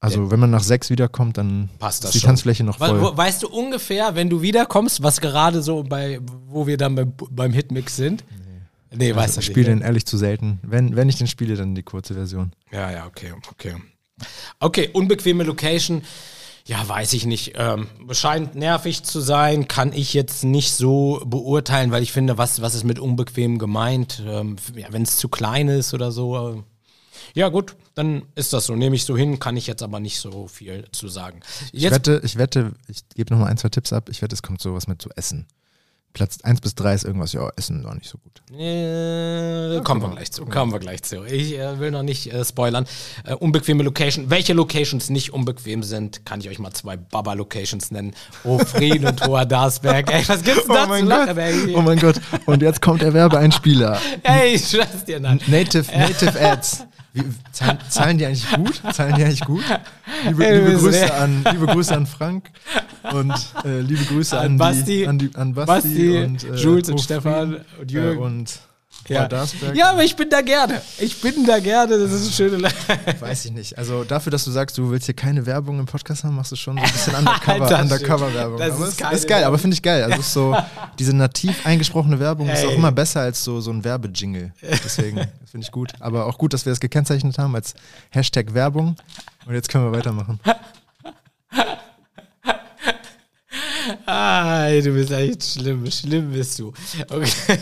Also wenn man nach sechs wiederkommt, dann Passt das ist die schon. Tanzfläche noch We voll. wo- weißt du ungefähr, wenn du wiederkommst, was gerade so bei, wo wir dann beim, beim Hitmix sind? Nee, also, du ich nicht, spiele den ehrlich zu selten. Wenn, wenn ich den spiele, dann die kurze Version. Ja, ja, okay, okay. Okay, unbequeme Location. Ja, weiß ich nicht. Ähm, scheint nervig zu sein, kann ich jetzt nicht so beurteilen, weil ich finde, was, was ist mit unbequem gemeint? Ähm, ja, Wenn es zu klein ist oder so. Äh, ja, gut, dann ist das so. Nehme ich so hin, kann ich jetzt aber nicht so viel zu sagen. Ich Jetzt, wette, ich wette, ich gebe nochmal ein, zwei Tipps ab. Ich wette, es kommt sowas mit zu Essen. Platz 1 bis 3 ist irgendwas, ja, Essen war nicht so gut. Äh, kommen wir gleich zu. Kommen wir gleich zu. Ich äh, will noch nicht äh, spoilern. Äh, unbequeme Location. Welche Locations nicht unbequem sind, kann ich euch mal zwei Baba-Locations nennen. Hofrieden und Hoher Darsberg. Ey, was gibt's denn da zu lachen, ey? oh mein Gott. Und jetzt kommt der Werbeeinspieler. <laughs> Ey, ich schwör's dir nein. Native, Native <laughs> Ads. Wie, zahlen, zahlen die eigentlich gut? Zahlen die eigentlich gut? Liebe, liebe, Grüße, an, liebe Grüße an Frank und äh, liebe Grüße an, An Basti, die, an, die, an Basti, Basti, und äh, Jules und Stefan und Jürgen. Äh, und Ja. Ja, aber ich bin da gerne. Ich bin da gerne. Das ist eine schöne Le <laughs> Weiß ich nicht. Also dafür, dass du sagst, du willst hier keine Werbung im Podcast haben, machst du schon so ein bisschen <laughs> Undercover, Undercover-Werbung. stimmt. Das Aber ist keine ist geil, aber finde ich geil. Also ist so, <laughs> diese nativ eingesprochene Werbung ist auch Ey. immer besser als so, so ein Werbejingle. Deswegen, finde ich gut. Aber auch gut, dass wir das gekennzeichnet haben als Hashtag Werbung. Und jetzt können wir weitermachen. Ah, ey, du bist echt schlimm. Schlimm bist du. Okay.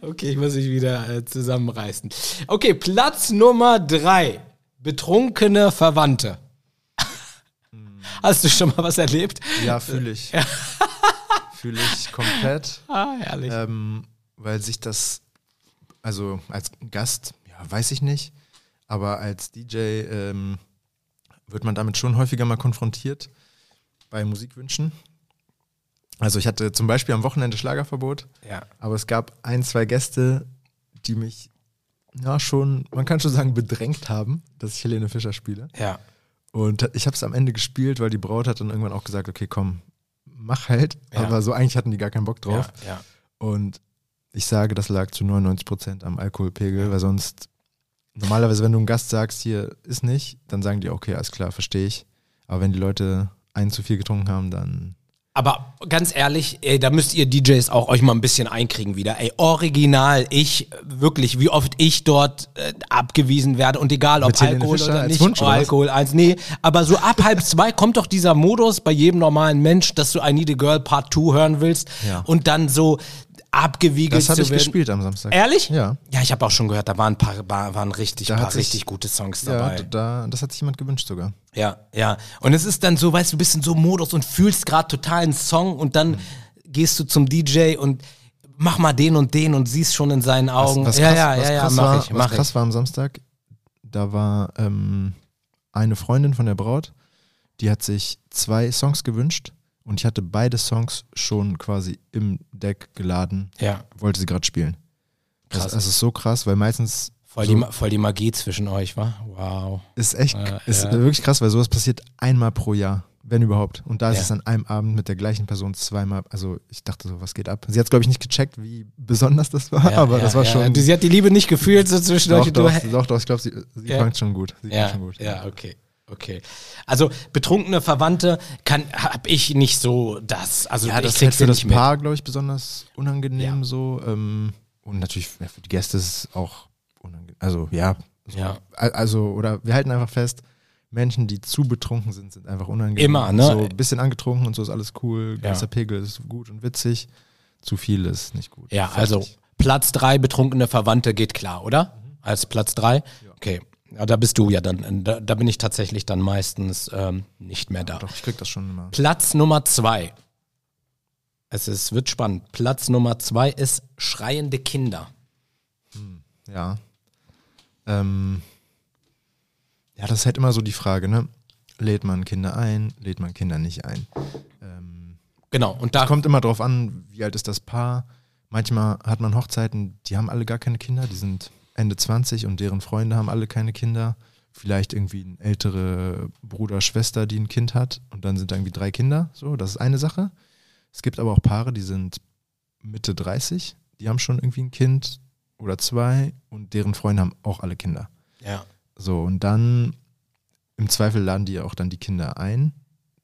Okay, ich muss mich wieder äh, zusammenreißen. Okay, Platz Nummer drei. Betrunkene Verwandte. Hast du schon mal was erlebt? Ja, fühle ich. <laughs> Fühle ich komplett. Ah, herrlich. Ähm, weil sich das, also als Gast, ja, weiß ich nicht, aber als DJ ähm, wird man damit schon häufiger mal konfrontiert bei Musikwünschen. Also ich hatte zum Beispiel am Wochenende Schlagerverbot, Ja. aber es gab ein, zwei Gäste, die mich ja schon, man kann schon sagen, bedrängt haben, dass ich Helene Fischer spiele. Ja. Und ich habe es am Ende gespielt, weil die Braut hat dann irgendwann auch gesagt, okay, komm, mach halt. Ja. Aber so eigentlich hatten die gar keinen Bock drauf. Ja, ja. Und ich sage, das lag zu 99 Prozent am Alkoholpegel, weil sonst, normalerweise, wenn du einem Gast sagst, hier ist nicht, dann sagen die, okay, alles klar, verstehe ich. Aber wenn die Leute ein zu viel getrunken haben, dann. Aber ganz ehrlich, ey, da müsst ihr DJs auch euch mal ein bisschen einkriegen wieder. Ey, original, ich, wirklich, wie oft ich dort äh, abgewiesen werde und egal ob Alkohol Fischer oder nicht, Wunsch, oder? Alkohol eins, nee, aber so ab halb zwei kommt doch dieser Modus bei jedem normalen Mensch, dass du I Need a Girl Part 2 hören willst Ja. und dann so abgewiegelt Das habe ich werden. gespielt am Samstag. Ehrlich? Ja. Ja, ich habe auch schon gehört, da waren ein paar, war- waren richtig, Da paar sich- richtig gute Songs Ja, dabei. da, das hat sich jemand gewünscht sogar. Ja, ja. Und es ist dann so, weißt du, du bist in so Modus und fühlst gerade total einen Song und dann gehst du zum DJ und mach mal den und den und siehst schon in seinen Augen. Was, was ja, krass, ja, was ja, ja, krass mach war, ich, was mach krass ich. war am Samstag, da war ähm, eine Freundin von der Braut, die hat sich zwei Songs gewünscht und ich hatte beide Songs schon quasi im Deck geladen, Ja, wollte sie gerade spielen. Das, Krass. das ist so krass, weil meistens voll, so, die, voll die Magie zwischen euch, wa? Wow. ist echt, Ja, ist ja. wirklich krass, weil sowas passiert einmal pro Jahr, wenn überhaupt. Und da ist Ja. es an einem Abend mit der gleichen Person zweimal, also ich dachte so, was geht ab? Sie hat glaube ich nicht gecheckt, wie besonders das war, Ja, aber das war schon... Sie hat die Liebe nicht gefühlt so zwischen Doch, euch und doch, du. doch, doch, ich glaube, sie, sie Ja. fand schon gut. Sie Ja, schon gut. ja, okay. Okay. Also betrunkene Verwandte kann habe ich nicht so das. Also Ja, das ist halt für das. Paar, glaube ich, besonders unangenehm Ja. so. Ähm, und natürlich ja, für die Gäste ist es auch unangenehm. Also ja, so, Ja. Al- Also, oder wir halten einfach fest, Menschen, die zu betrunken sind, sind einfach unangenehm. Immer, ne? So ein bisschen angetrunken und so ist alles cool. Ja. Ganzer Pegel ist gut und witzig. Zu viel ist nicht gut. Ja, Fertig. also Platz drei betrunkene Verwandte geht klar, oder? Als Platz drei? Okay. Ja, da bist du ja dann. Da, da bin ich tatsächlich dann meistens ähm, nicht mehr da. Doch, ich krieg das schon immer. Platz Nummer zwei. Es ist, wird spannend. Platz Nummer zwei ist schreiende Kinder. Ja. Ähm, ja, das ist halt immer so die Frage, ne? Lädt man Kinder ein, lädt man Kinder nicht ein? Ähm, Genau. Und da Es kommt immer drauf an, wie alt ist das Paar. Manchmal hat man Hochzeiten, die haben alle gar keine Kinder, die sind Ende 20 und deren Freunde haben alle keine Kinder. Vielleicht irgendwie ein ältere Bruder, Schwester, die ein Kind hat und dann sind da irgendwie drei Kinder. So, das ist eine Sache. Es gibt aber auch Paare, die sind Mitte 30, die haben schon irgendwie ein Kind oder zwei und deren Freunde haben auch alle Kinder. ja. So, und dann im Zweifel laden die auch dann die Kinder ein.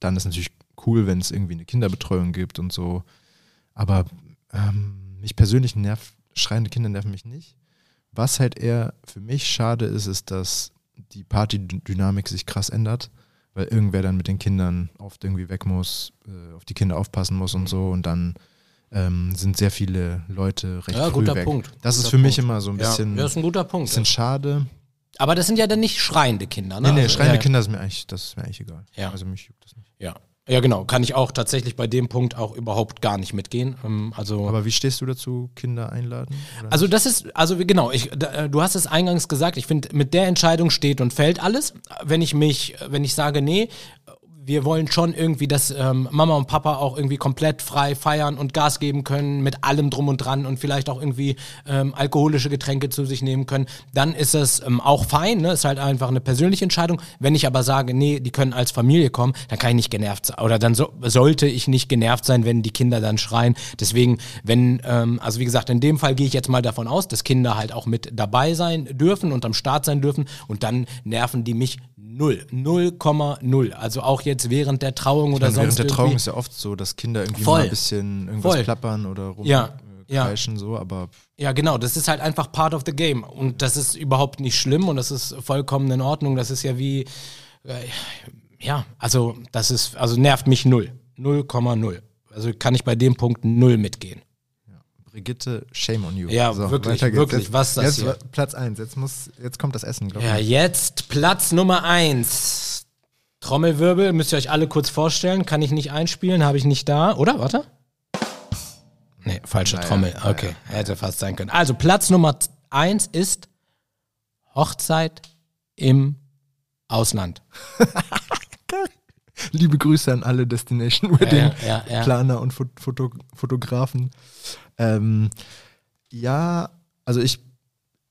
Dann ist natürlich cool, wenn es irgendwie eine Kinderbetreuung gibt und so. Aber ähm, mich persönlich nervt, schreiende Kinder nerven mich nicht. Was halt eher für mich schade ist, ist, dass die Partydynamik sich krass ändert, weil irgendwer dann mit den Kindern oft irgendwie weg muss, äh, auf die Kinder aufpassen muss und so. Und dann ähm, sind sehr viele Leute recht Ja, früh guter weg. Punkt. Das ist Guter für mich Punkt. immer so ein Ja, bisschen, das ist ein guter Punkt. bisschen schade. Aber das sind ja dann nicht schreiende Kinder, ne? Nee, nee, Also, schreiende ja, Kinder ist mir eigentlich, das ist mir eigentlich egal. Ja. Also mich juckt das nicht. Ja. Ja, genau. Kann ich auch tatsächlich bei dem Punkt auch überhaupt gar nicht mitgehen. Ähm, Also, Aber wie stehst du dazu, Kinder einladen? Also das ist, also genau, ich, da, äh, du hast es eingangs gesagt, ich finde, mit der Entscheidung steht und fällt alles. Wenn ich mich, wenn ich sage, nee, wir wollen schon irgendwie, dass ähm, Mama und Papa auch irgendwie komplett frei feiern und Gas geben können mit allem drum und dran und vielleicht auch irgendwie ähm, alkoholische Getränke zu sich nehmen können, dann ist das ähm, auch fein, ne? ist halt einfach eine persönliche Entscheidung. Wenn ich aber sage, nee, die können als Familie kommen, dann kann ich nicht genervt sein oder dann so, sollte ich nicht genervt sein, wenn die Kinder dann schreien. Deswegen, wenn, ähm, also wie gesagt, in dem Fall gehe ich jetzt mal davon aus, dass Kinder halt auch mit dabei sein dürfen und am Start sein dürfen und dann nerven die mich null, 0,0. Also auch jetzt während der Trauung oder Dann sonst während der Trauung ist ja oft so, dass Kinder irgendwie Voll. mal ein bisschen irgendwas Voll. plappern oder Ja, ja. rumkreischen, so, aber Ja, genau, das ist halt einfach part of the game. Und das ist überhaupt nicht schlimm und das ist vollkommen in Ordnung. Das ist ja wie, äh, ja, also das ist, also nervt mich null. 0,0. Also kann ich bei dem Punkt null mitgehen. Brigitte, shame on you. Ja, wirklich, weiter geht's. wirklich, Jetzt, was ist das jetzt hier? Platz eins. Jetzt muss, jetzt kommt das Essen, glaube ich. Ja, jetzt Platz Nummer eins. Trommelwirbel, müsst ihr euch alle kurz vorstellen. Kann ich nicht einspielen, habe ich nicht da. Oder? Warte. Nee, falsche Naja, Trommel. naja, Okay, hätte fast sein können. Also Platz Nummer z- eins ist Hochzeit im Ausland. <laughs> Liebe Grüße an alle Destination Wedding ja, ja, ja. Planer und Fot Foto Fotografen. Ähm, ja, also ich,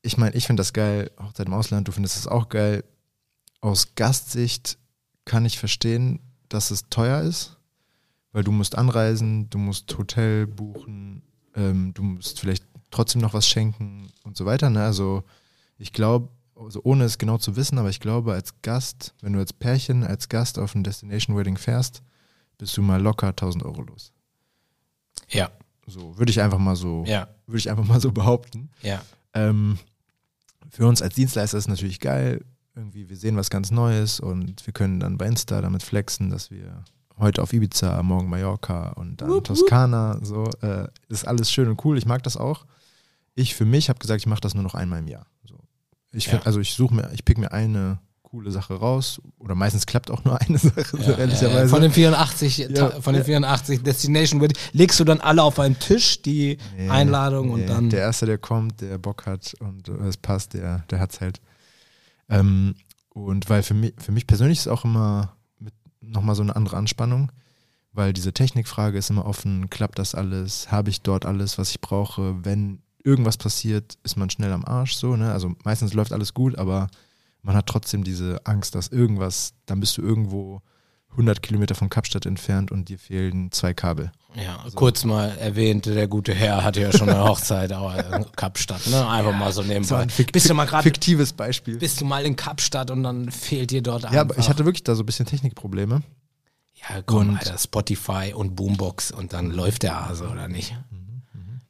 ich meine, ich finde das geil. Hochzeit im Ausland, du findest das auch geil. Aus Gastsicht kann ich verstehen, dass es teuer ist, weil du musst anreisen, du musst Hotel buchen, ähm, du musst vielleicht trotzdem noch was schenken und so weiter. Ne? Also ich glaube, also ohne es genau zu wissen, aber ich glaube, als Gast, wenn du als Pärchen, als Gast auf ein Destination Wedding fährst, bist du mal locker 1000 Euro los. Ja, So würde ich einfach mal so, ja, würde ich einfach mal so behaupten. ja. Ähm, für uns als Dienstleister ist es natürlich geil. Irgendwie, wir sehen was ganz Neues und wir können dann bei Insta damit flexen, dass wir heute auf Ibiza, morgen Mallorca und dann Toskana. So, äh, ist alles schön und cool. Ich mag das auch. Ich für mich habe gesagt, ich mache das nur noch einmal im Jahr. So. Ich Ja. find, also ich suche mir, ich pick mir eine coole Sache raus oder meistens klappt auch nur eine <laughs> Sache, so Ja, ehrlicherweise. ja, Von den 84, Ja, von den ja. 84 Destination Wedding legst du dann alle auf einen Tisch die Einladung und dann Der Erste, der kommt, der Bock hat und äh, es passt, der, der hat's halt. Ähm, und weil für mich, für mich persönlich ist es auch immer mit nochmal so eine andere Anspannung, weil diese Technikfrage ist immer offen, klappt das alles, habe ich dort alles, was ich brauche, wenn irgendwas passiert, ist man schnell am Arsch so, ne? Also meistens läuft alles gut, aber man hat trotzdem diese Angst, dass irgendwas, dann bist du irgendwo 100 Kilometer von Kapstadt entfernt und dir fehlen zwei Kabel. Ja, kurz mal erwähnt, der gute Herr hatte ja schon eine <laughs> Hochzeit in Kapstadt, ne? Einfach mal so nebenbei. ein fik Bist du mal gerade fiktives Beispiel. bist du mal in Kapstadt und dann fehlt dir dort einfach. Ja, aber ich hatte wirklich da so ein bisschen Technikprobleme. Ja, komm, Und- Alter, Spotify und Boombox und dann läuft der Hase, oder nicht?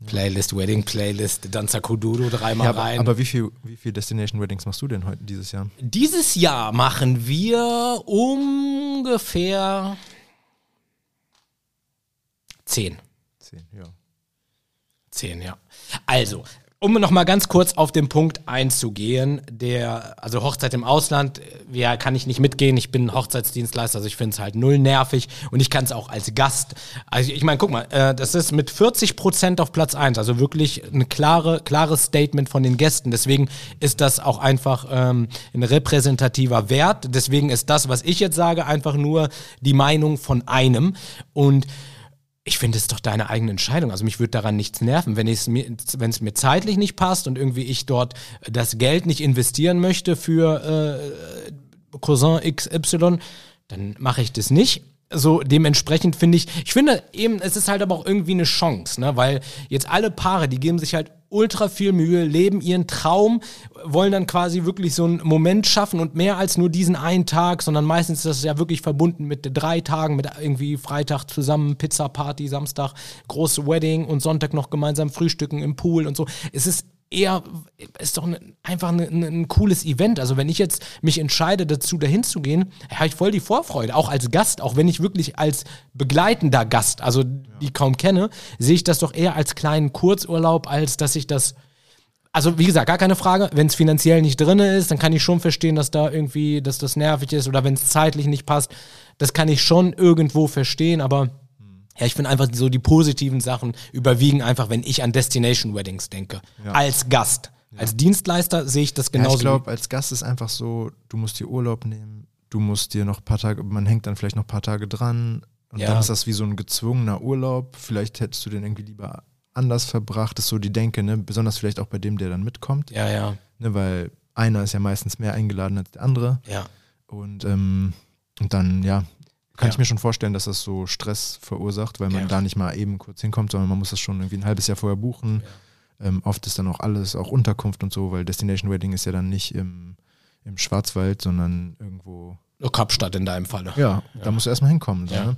Playlist, Wedding Playlist, Danza Kuduro dreimal Ja, aber, rein. aber wie viel, wie viel Destination Weddings machst du denn heute dieses Jahr? Dieses Jahr machen wir ungefähr zehn. Zehn, ja. Zehn, ja. Also, um noch mal ganz kurz auf den Punkt einzugehen, der, also Hochzeit im Ausland, ja, kann ich nicht mitgehen. Ich bin Hochzeitsdienstleister, also ich finde es halt null nervig und ich kann es auch als Gast. Also ich meine, guck mal, äh, das ist mit 40 Prozent auf Platz eins, also wirklich ein klare, klares Statement von den Gästen. Deswegen ist das auch einfach ähm, ein repräsentativer Wert. Deswegen ist das, was ich jetzt sage, einfach nur die Meinung von einem und ich finde es doch deine eigene Entscheidung. Also mich würde daran nichts nerven, wenn es mir, mir zeitlich nicht passt und irgendwie ich dort das Geld nicht investieren möchte für äh, Cousin XY, dann mache ich das nicht. So dementsprechend finde ich, ich finde eben, es ist halt aber auch irgendwie eine Chance, ne? weil jetzt alle Paare, die geben sich halt ultra viel Mühe, leben ihren Traum, wollen dann quasi wirklich so einen Moment schaffen und mehr als nur diesen einen Tag, sondern meistens ist das ja wirklich verbunden mit drei Tagen, mit irgendwie Freitag zusammen Pizza Party, Samstag große Wedding und Sonntag noch gemeinsam frühstücken im Pool und so. Es ist eher, ist doch ne, einfach ne, ne, ein cooles Event. Also wenn ich jetzt mich entscheide, dazu dahin zu gehen, habe ich voll die Vorfreude, auch als Gast, auch wenn ich wirklich als begleitender Gast, also die kaum kenne, sehe ich das doch eher als kleinen Kurzurlaub, als dass ich das also wie gesagt, gar keine Frage. Wenn es finanziell nicht drin ist, dann kann ich schon verstehen, dass da irgendwie, dass das nervig ist oder wenn es zeitlich nicht passt. Das kann ich schon irgendwo verstehen, aber ja, ich finde einfach so die positiven Sachen überwiegen einfach, wenn ich an Destination Weddings denke. Als Gast. Als Dienstleister sehe ich das Ja, genauso. ich glaube, als Gast ist einfach so, du musst dir Urlaub nehmen, du musst dir noch ein paar Tage, man hängt dann vielleicht noch ein paar Tage dran und Ja. dann ist das wie so ein gezwungener Urlaub. Vielleicht hättest du den irgendwie lieber anders verbracht, ist so die Denke, ne? Besonders vielleicht auch bei dem, der dann mitkommt, ja, ja, ne? Weil einer ist ja meistens mehr eingeladen als der andere. ja. Und, ähm, und dann, ja, kann Ja. ich mir schon vorstellen, dass das so Stress verursacht, weil man Ja. da nicht mal eben kurz hinkommt, sondern man muss das schon irgendwie ein halbes Jahr vorher buchen. Ähm, oft ist dann auch alles, auch Unterkunft und so, weil Destination Wedding ist ja dann nicht im, im Schwarzwald, sondern irgendwo. Nur Kapstadt in deinem Falle. Ja, da musst du erstmal hinkommen. So, Ja. ne?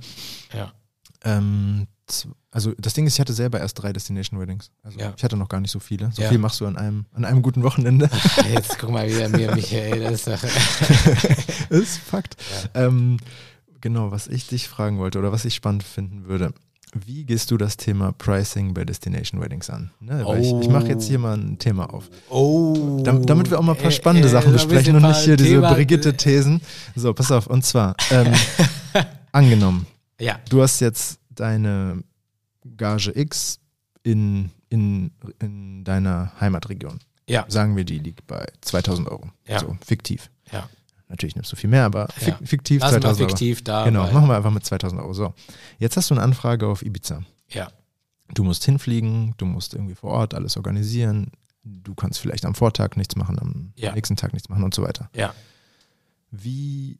Ja. ähm, also das Ding ist, ich hatte selber erst drei Destination Weddings. Also Ja. ich hatte noch gar nicht so viele. So Ja. viel machst du an einem, an einem guten Wochenende. <laughs> Jetzt guck mal wieder mir, Michael. Das ist doch <laughs> ist Fakt. Ähm, genau, was ich dich fragen wollte oder was ich spannend finden würde. Wie gehst du das Thema Pricing bei Destination Weddings an? Ne, weil ich ich mache jetzt hier mal ein Thema auf. Oh. Dam- damit wir auch mal ein paar Äh, spannende äh, Sachen ein besprechen und nicht hier diese Thema- Brigitte-Thesen. So, pass auf. Und zwar, ähm, <laughs> angenommen, Ja, du hast jetzt deine Gage X in, in, in deiner Heimatregion. ja, Sagen wir, die liegt bei 2000 Euro. Ja. So, fiktiv. ja. Natürlich nimmst du viel mehr, aber Ja. fiktiv Lass mal 2000 Euro. fiktiv da. Genau, machen wir einfach mit 2000 Euro. So, jetzt hast du eine Anfrage auf Ibiza. Ja, Du musst hinfliegen, du musst irgendwie vor Ort alles organisieren. Du kannst vielleicht am Vortag nichts machen, am Ja. nächsten Tag nichts machen und so weiter. ja. Wie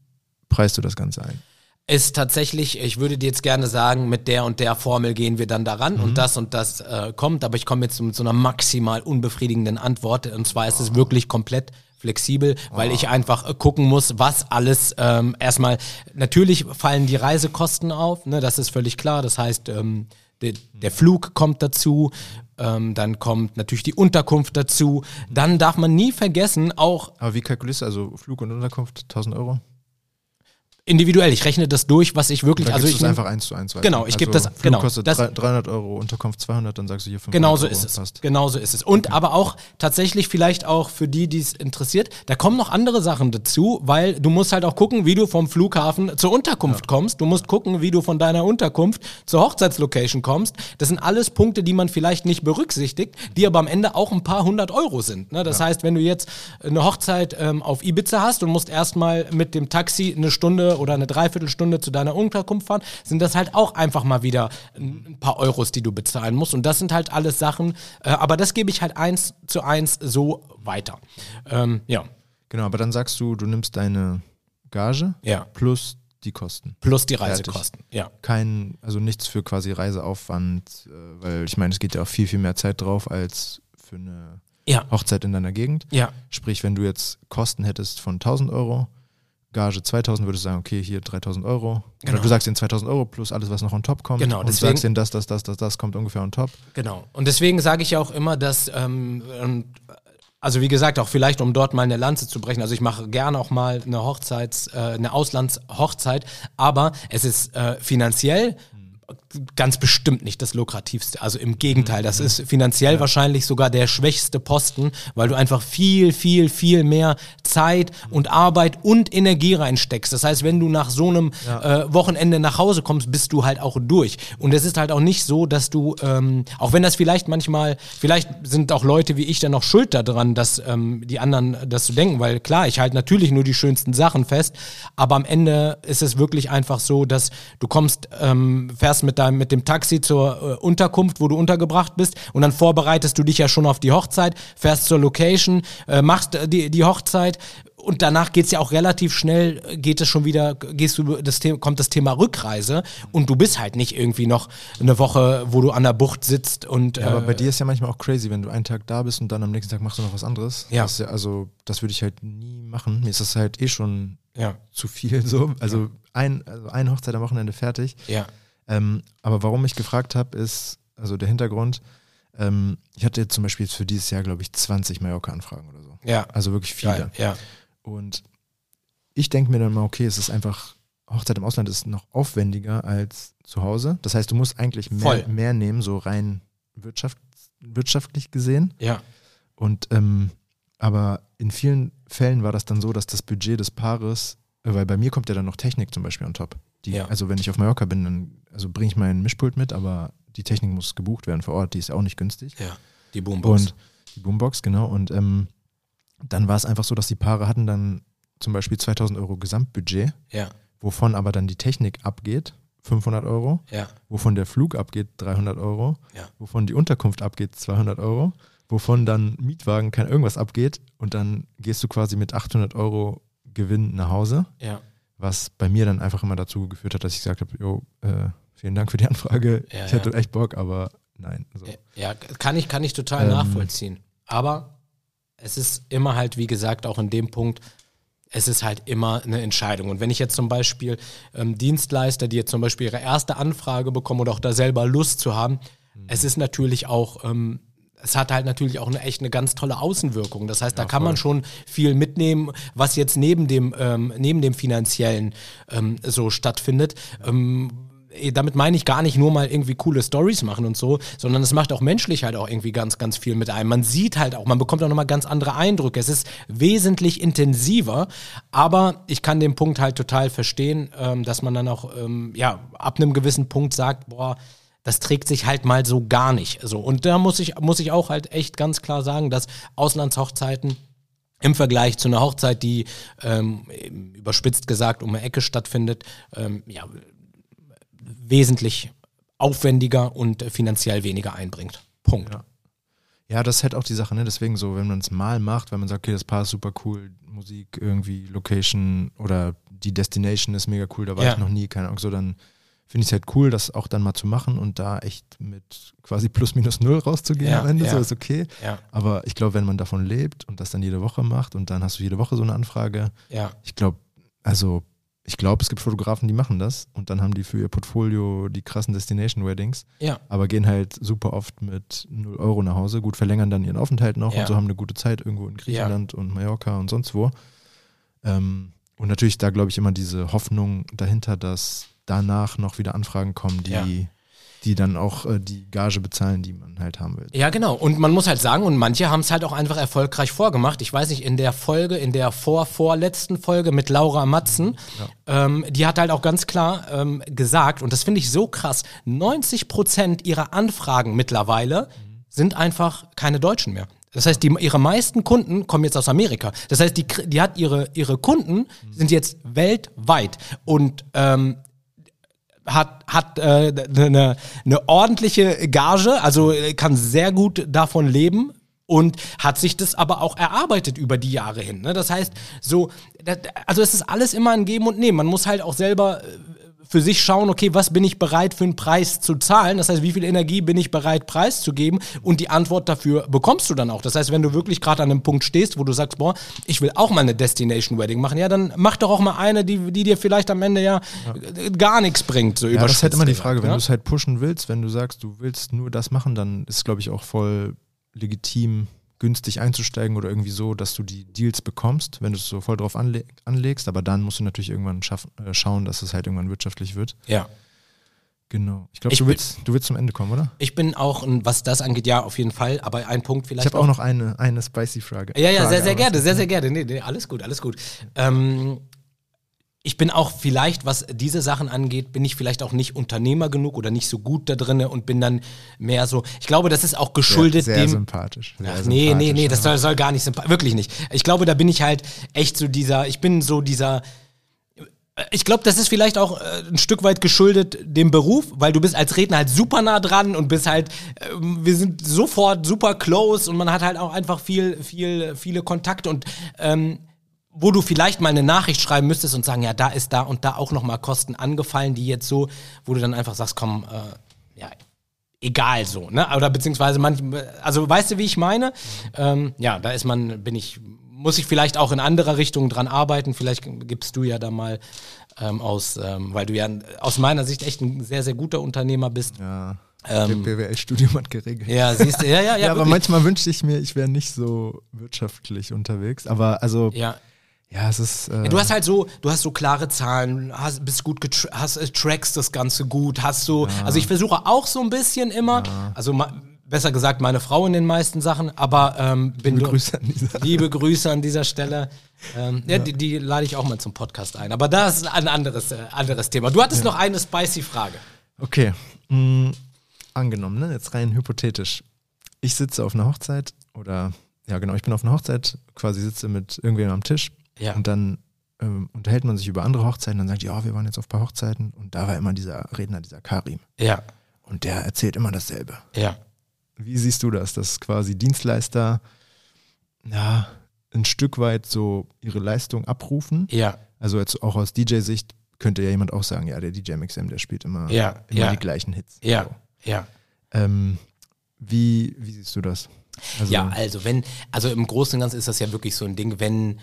preist du das Ganze ein? ist tatsächlich, ich würde dir jetzt gerne sagen, mit der und der Formel gehen wir dann daran Mhm. und das und das äh, kommt, aber ich komme jetzt mit so einer maximal unbefriedigenden Antwort und zwar ist es wirklich komplett flexibel, weil ich einfach äh, gucken muss, was alles ähm, erstmal, natürlich fallen die Reisekosten auf, ne, das ist völlig klar, das heißt, ähm, der, der Flug kommt dazu, ähm, dann kommt natürlich die Unterkunft dazu, dann darf man nie vergessen, auch Aber wie kalkulierst du also Flug und Unterkunft 1000 Euro? Individuell, ich rechne das durch, was ich wirklich, Oder also ich es einfach eins zu eins weiter? Genau, ich gebe also das- Flug genau, kostet das- drei- 300 Euro, Unterkunft 200, dann sagst du hier 500 Genau so Euro. ist es. Passt. Genau so ist es. Und aber auch tatsächlich vielleicht auch für die, die es interessiert, da kommen noch andere Sachen dazu, weil du musst halt auch gucken, wie du vom Flughafen zur Unterkunft kommst. Du musst gucken, wie du von deiner Unterkunft zur Hochzeitslocation kommst. Das sind alles Punkte, die man vielleicht nicht berücksichtigt, die aber am Ende auch ein paar hundert Euro sind. Ne? Das heißt, wenn du jetzt eine Hochzeit ähm, auf Ibiza hast und musst erstmal mit dem Taxi eine Stunde oder eine Dreiviertelstunde zu deiner Unterkunft fahren, sind das halt auch einfach mal wieder ein paar Euros, die du bezahlen musst. Und das sind halt alles Sachen, äh, aber das gebe ich halt eins zu eins so weiter. Ähm, ja, Genau, aber dann sagst du, du nimmst deine Gage ja, plus die Kosten. Plus die Reisekosten, ja. Kein, also nichts für quasi Reiseaufwand, äh, weil ich meine, es geht ja auch viel, viel mehr Zeit drauf als für eine Ja, Hochzeit in deiner Gegend. ja, Sprich, wenn du jetzt Kosten hättest von 1000 Euro, Gage 2000, würdest du sagen, okay, hier 3000 Euro. Genau. Oder du sagst den 2000 Euro plus alles, was noch on top kommt. Genau, und deswegen- sagst denen, das, das, das, das, das kommt ungefähr on top. genau. Und deswegen sage ich ja auch immer, dass, ähm, ähm, also wie gesagt, auch vielleicht, um dort mal eine Lanze zu brechen. Also ich mache gerne auch mal eine Hochzeits-, äh, eine Auslandshochzeit, aber es ist äh, finanziell ganz bestimmt nicht das lukrativste. Also im Gegenteil, das ist finanziell wahrscheinlich sogar der schwächste Posten, weil du einfach viel, viel, viel mehr Zeit und Arbeit und Energie reinsteckst. Das heißt, wenn du nach so einem äh, Wochenende nach Hause kommst, bist du halt auch durch. Und es ist halt auch nicht so, dass du, ähm, auch wenn das vielleicht manchmal, vielleicht sind auch Leute wie ich dann noch schuld daran, dass ähm, die anderen das so denken, weil klar, ich halte natürlich nur die schönsten Sachen fest, aber am Ende ist es wirklich einfach so, dass du kommst, ähm, fährst mit deinem, mit dem Taxi zur äh, Unterkunft, wo du untergebracht bist und dann vorbereitest du dich ja schon auf die Hochzeit, fährst zur Location, äh, machst äh, die, die Hochzeit und danach geht's ja auch relativ schnell, äh, geht es schon wieder, gehst du, das Thema, kommt das Thema Rückreise und du bist halt nicht irgendwie noch eine Woche, wo du an der Bucht sitzt und Ja, aber äh, bei dir ist ja manchmal auch crazy, wenn du einen Tag da bist und dann am nächsten Tag machst du noch was anderes. Ja. Das ja also, das würde ich halt nie machen. Mir ist das halt eh schon ja, zu viel so. Also, ein, also eine Hochzeit am Wochenende fertig. ja, Ähm, aber warum ich gefragt habe, ist, also der Hintergrund, ähm, ich hatte jetzt zum Beispiel jetzt für dieses Jahr, glaube ich, 20 Mallorca-Anfragen oder so. ja, Also wirklich viele. geil, ja, Und ich denke mir dann mal, okay, es ist einfach, Hochzeit im Ausland ist noch aufwendiger als zu Hause. Das heißt, du musst eigentlich Voll. mehr, mehr nehmen, so rein wirtschaft, wirtschaftlich gesehen. ja, Und ähm, aber in vielen Fällen war das dann so, dass das Budget des Paares, äh, weil bei mir kommt ja dann noch Technik zum Beispiel on top. Die, Ja. Also wenn ich auf Mallorca bin, dann also bringe ich meinen Mischpult mit, aber die Technik muss gebucht werden vor Ort, die ist ja auch nicht günstig. ja, die Boombox. Und die Boombox, genau. Und ähm, dann war es einfach so, dass die Paare hatten dann zum Beispiel 2000 Euro Gesamtbudget, ja, wovon aber dann die Technik abgeht, 500 Euro, ja, wovon der Flug abgeht, 300 Euro, Ja. wovon die Unterkunft abgeht, 200 Euro, wovon dann Mietwagen, kein irgendwas abgeht und dann gehst du quasi mit 800 Euro Gewinn nach Hause, ja, was bei mir dann einfach immer dazu geführt hat, dass ich gesagt habe, jo, äh, vielen Dank für die Anfrage, Ja, ich hätte ja. echt Bock, aber nein. So. ja, kann ich, kann ich total Ähm. nachvollziehen. Aber es ist immer halt, wie gesagt, auch in dem Punkt, es ist halt immer eine Entscheidung. Und wenn ich jetzt zum Beispiel ähm, Dienstleister, die jetzt zum Beispiel ihre erste Anfrage bekommen oder auch da selber Lust zu haben, es ist natürlich auch, ähm, es hat halt natürlich auch eine echt eine ganz tolle Außenwirkung. Das heißt, da kann man schon viel mitnehmen, was jetzt neben dem, ähm, neben dem finanziellen ähm, so stattfindet. Ähm, eh, damit meine ich gar nicht nur mal irgendwie coole Stories machen und so, sondern es macht auch menschlich halt auch irgendwie ganz, ganz viel mit einem. Man sieht halt auch, man bekommt auch nochmal ganz andere Eindrücke. Es ist wesentlich intensiver, aber ich kann den Punkt halt total verstehen, ähm, dass man dann auch, ähm, ja, ab einem gewissen Punkt sagt, boah, das trägt sich halt mal so gar nicht. So. Und da muss ich, muss ich auch halt echt ganz klar sagen, dass Auslandshochzeiten im Vergleich zu einer Hochzeit, die ähm, überspitzt gesagt um eine Ecke stattfindet, ähm, ja, wesentlich aufwendiger und finanziell weniger einbringt. Punkt. Ja. Ja, das ist halt auch die Sache, ne? Deswegen so, wenn man es mal macht, wenn man sagt, okay, das Paar ist super cool, Musik, irgendwie, Location oder die Destination ist mega cool, da war Ja. ich noch nie, keine Ahnung, so, dann finde ich es halt cool, das auch dann mal zu machen und da echt mit quasi plus minus null rauszugehen Ja, am Ende, ja. so ist okay. Ja, Aber ich glaube, wenn man davon lebt und das dann jede Woche macht und dann hast du jede Woche so eine Anfrage, ja, ich glaube, also ich glaube, es gibt Fotografen, die machen das und dann haben die für ihr Portfolio die krassen Destination Weddings ja, aber gehen halt super oft mit 0 Euro nach Hause. Gut, verlängern dann ihren Aufenthalt noch und so haben eine gute Zeit irgendwo in Griechenland und Mallorca und sonst wo. Ähm, und natürlich da, glaube ich, immer diese Hoffnung dahinter, dass danach noch wieder Anfragen kommen, die, Ja. die dann auch äh, die Gage bezahlen, die man halt haben will. Ja, genau. Und man muss halt sagen, und manche haben es halt auch einfach erfolgreich vorgemacht. Ich weiß nicht, in der Folge, in der vor vorletzten Folge mit Laura Matzen, ähm, die hat halt auch ganz klar ähm, gesagt, und das finde ich so krass, 90 Prozent ihrer Anfragen mittlerweile sind einfach keine Deutschen mehr. Das heißt, die, ihre meisten Kunden kommen jetzt aus Amerika. Das heißt, die, die hat ihre, ihre Kunden sind jetzt weltweit. Und ähm, hat, hat äh, eine, eine ordentliche Gage, also äh, kann sehr gut davon leben und hat sich das aber auch erarbeitet über die Jahre hin. Ne? Das heißt, so, also es ist alles immer ein Geben und Nehmen. Man muss halt auch selber äh, für sich schauen, okay, was bin ich bereit für einen Preis zu zahlen? Das heißt, wie viel Energie bin ich bereit preiszugeben? Und die Antwort dafür bekommst du dann auch. Das heißt, wenn du wirklich gerade an einem Punkt stehst, wo du sagst, boah, ich will auch mal eine Destination Wedding machen, ja, dann mach doch auch mal eine, die, die dir vielleicht am Ende ja, ja. gar nichts bringt. So ja, das ist halt immer die Frage, wenn ja? du es halt pushen willst, wenn du sagst, du willst nur das machen, dann ist, glaube ich, auch voll legitim, günstig einzusteigen oder irgendwie so, dass du die Deals bekommst, wenn du es so voll drauf anle anlegst. Aber dann musst du natürlich irgendwann äh, schauen, dass es halt irgendwann wirtschaftlich wird. Ja. Genau. Ich glaube, du, willst, du willst zum Ende kommen, oder? Ich bin auch, was das angeht, ja, auf jeden Fall. Aber ein Punkt vielleicht. Ich habe auch, auch noch eine, eine spicy Frage. Ja, ja, Frage, sehr, sehr gerne, sehr, sehr gerne. Nee, nee, alles gut, alles gut. Ähm, ich bin auch vielleicht, was diese Sachen angeht, bin ich vielleicht auch nicht Unternehmer genug oder nicht so gut da drinne und bin dann mehr so. Ich glaube, das ist auch geschuldet sehr, sehr dem. sympathisch. Sehr Ach, nee, nee, nee, das soll, soll gar nicht sympathisch. Wirklich nicht. Ich glaube, da bin ich halt echt so dieser. Ich bin so dieser. Ich glaube, das ist vielleicht auch äh, ein Stück weit geschuldet dem Beruf, weil du bist als Redner halt super nah dran und bist halt, äh, wir sind sofort super close und man hat halt auch einfach viel, viel, viele Kontakte und ähm, wo du vielleicht mal eine Nachricht schreiben müsstest und sagen, ja, da ist da und da auch nochmal Kosten angefallen, die jetzt so, wo du dann einfach sagst, komm, äh, ja, egal so, ne? Oder beziehungsweise manchmal, also weißt du, wie ich meine? Ähm, ja, da ist man, bin ich, muss ich vielleicht auch in anderer Richtung dran arbeiten. Vielleicht gibst du ja da mal ähm, aus, ähm, weil du ja aus meiner Sicht echt ein sehr, sehr guter Unternehmer bist. Ja. Ähm, BWL-Studium hat geregelt. Ja, siehst du, ja, ja, ja. <laughs> ja aber manchmal wünschte ich mir, ich wäre nicht so wirtschaftlich unterwegs. Aber also. Ja ja, es ist. Äh du hast halt so, du hast so klare Zahlen, hast, bist gut, hast, äh, trackst das Ganze gut, hast so. Ja. Also ich versuche auch so ein bisschen immer, ja. also besser gesagt meine Frau in den meisten Sachen, aber ähm, bin liebe Grüße an dieser <laughs> liebe Grüße an dieser Stelle. Ähm, ja, Die, die, lade ich auch mal zum Podcast ein. Aber das ist ein anderes, äh, anderes Thema. Du hattest noch eine spicy Frage. Okay. Mhm. Angenommen, ne? jetzt rein hypothetisch. Ich sitze auf einer Hochzeit oder ja genau, ich bin auf einer Hochzeit, quasi sitze mit irgendwem am Tisch ja. Und dann ähm, unterhält man sich über andere Hochzeiten, dann sagt, ja, wir waren jetzt auf ein paar Hochzeiten und da war immer dieser Redner, dieser Karim. Ja. Und der erzählt immer dasselbe. Ja. Wie siehst du das, dass quasi Dienstleister ja, ein Stück weit so ihre Leistung abrufen? Ja. Also jetzt auch aus DJ-Sicht könnte ja jemand auch sagen, ja, der DJ MXM, der spielt immer, ja, immer ja. die gleichen Hits. Ja, so. ja. Ähm, wie, wie siehst du das? Also, ja, also wenn, also im Großen und Ganzen ist das ja wirklich so ein Ding, wenn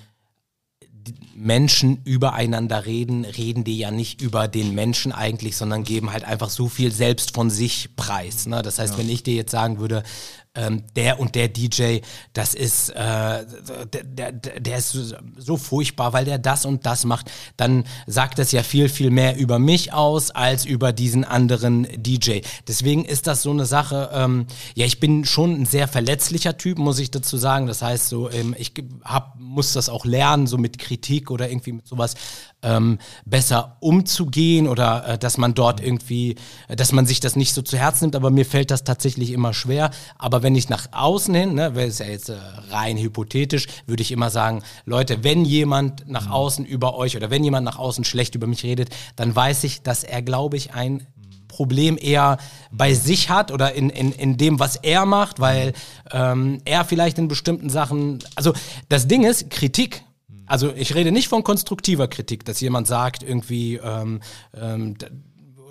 Menschen übereinander reden, reden die ja nicht über den Menschen eigentlich, sondern geben halt einfach so viel selbst von sich preis. Ne? Das heißt, ja. wenn ich dir jetzt sagen würde, ähm, der und der DJ, das ist, äh, der, der, der ist so furchtbar, weil der das und das macht, dann sagt das ja viel, viel mehr über mich aus als über diesen anderen DJ. Deswegen ist das so eine Sache, ähm, ja, ich bin schon ein sehr verletzlicher Typ, muss ich dazu sagen. Das heißt, so, ähm, ich hab, muss das auch lernen, so mit Kritik oder irgendwie mit sowas ähm, besser umzugehen oder äh, dass man dort irgendwie, dass man sich das nicht so zu Herzen nimmt, aber mir fällt das tatsächlich immer schwer. Aber wenn ich nach außen hin, ne, wäre es ja jetzt äh, rein hypothetisch, würde ich immer sagen, Leute, wenn jemand nach mhm. außen über euch oder wenn jemand nach außen schlecht über mich redet, dann weiß ich, dass er, glaube ich, ein Problem eher bei sich hat oder in, in, in dem, was er macht, weil ähm, er vielleicht in bestimmten Sachen, also das Ding ist, Kritik also ich rede nicht von konstruktiver Kritik, dass jemand sagt irgendwie, ähm, ähm,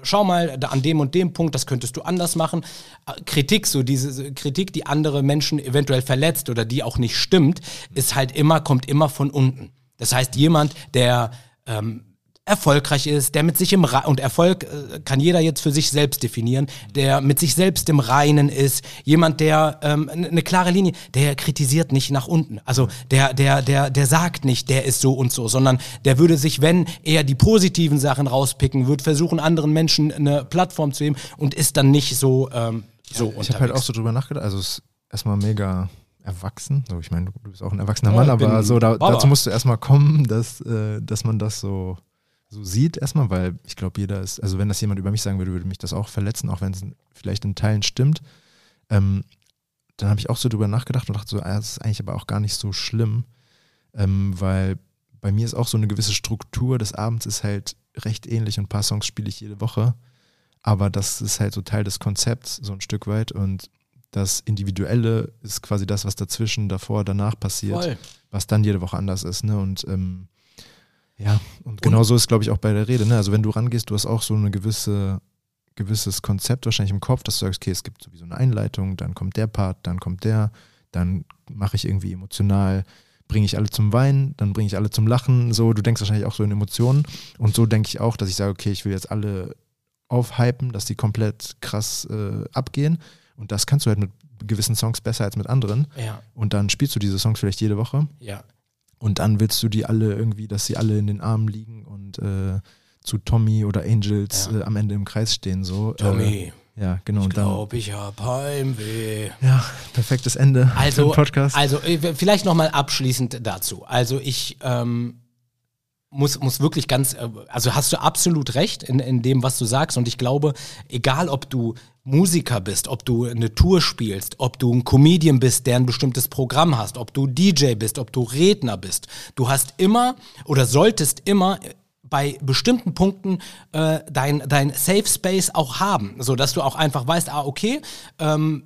schau mal an dem und dem Punkt, das könntest du anders machen. Äh, Kritik, so diese Kritik, die andere Menschen eventuell verletzt oder die auch nicht stimmt, ist halt immer, kommt immer von unten. Das heißt, jemand, der ähm, erfolgreich ist, der mit sich im Re und Erfolg äh, kann jeder jetzt für sich selbst definieren, der mit sich selbst im Reinen ist, jemand, der ähm, eine klare Linie, der kritisiert nicht nach unten. Also der, der, der, der sagt nicht, der ist so und so, sondern der würde sich, wenn eher die positiven Sachen rauspicken, würde versuchen, anderen Menschen eine Plattform zu geben und ist dann nicht so ähm, so ja, Ich habe halt auch so drüber nachgedacht, also es ist erstmal mega erwachsen. So, ich meine, du bist auch ein erwachsener Mann, aber so da, dazu musst du erstmal kommen, dass, äh, dass man das so so sieht erstmal, weil ich glaube, jeder ist, also wenn das jemand über mich sagen würde, würde mich das auch verletzen, auch wenn es vielleicht in Teilen stimmt. Ähm, dann habe ich auch so drüber nachgedacht und dachte so, ah, das ist eigentlich aber auch gar nicht so schlimm, ähm, weil bei mir ist auch so eine gewisse Struktur des Abends ist halt recht ähnlich und ein paar Songs spiele ich jede Woche, aber das ist halt so Teil des Konzepts so ein Stück weit und das Individuelle ist quasi das, was dazwischen, davor, danach passiert, Voll. was dann jede Woche anders ist. Ne? Und ähm, ja, und genau so ist, glaube ich, auch bei der Rede. Ne? Also wenn du rangehst, du hast auch so eine gewisse gewisses Konzept wahrscheinlich im Kopf, dass du sagst, okay, es gibt sowieso eine Einleitung, dann kommt der Part, dann kommt der, dann mache ich irgendwie emotional, bringe ich alle zum Weinen, dann bringe ich alle zum Lachen. So, du denkst wahrscheinlich auch so in Emotionen. Und so denke ich auch, dass ich sage, okay, ich will jetzt alle aufhypen, dass die komplett krass äh, abgehen. Und das kannst du halt mit gewissen Songs besser als mit anderen. Ja, Und dann spielst du diese Songs vielleicht jede Woche. ja. Und dann willst du die alle irgendwie, dass sie alle in den Armen liegen und äh, zu Tommy oder Angels Ja. äh, am Ende im Kreis stehen. So. Tommy, Äh, ja, genau. ich glaube, ich habe Heimweh. ja, perfektes Ende für Also, den Podcast. also äh, vielleicht nochmal abschließend dazu. Also ich ähm, muss, muss wirklich ganz, äh, also hast du absolut recht in, in dem, was du sagst. Und ich glaube, egal ob du Musiker bist, ob du eine Tour spielst, ob du ein Comedian bist, der ein bestimmtes Programm hast, ob du DJ bist, ob du Redner bist, du hast immer oder solltest immer bei bestimmten Punkten äh, dein, dein Safe Space auch haben, so dass du auch einfach weißt, ah, okay, ähm,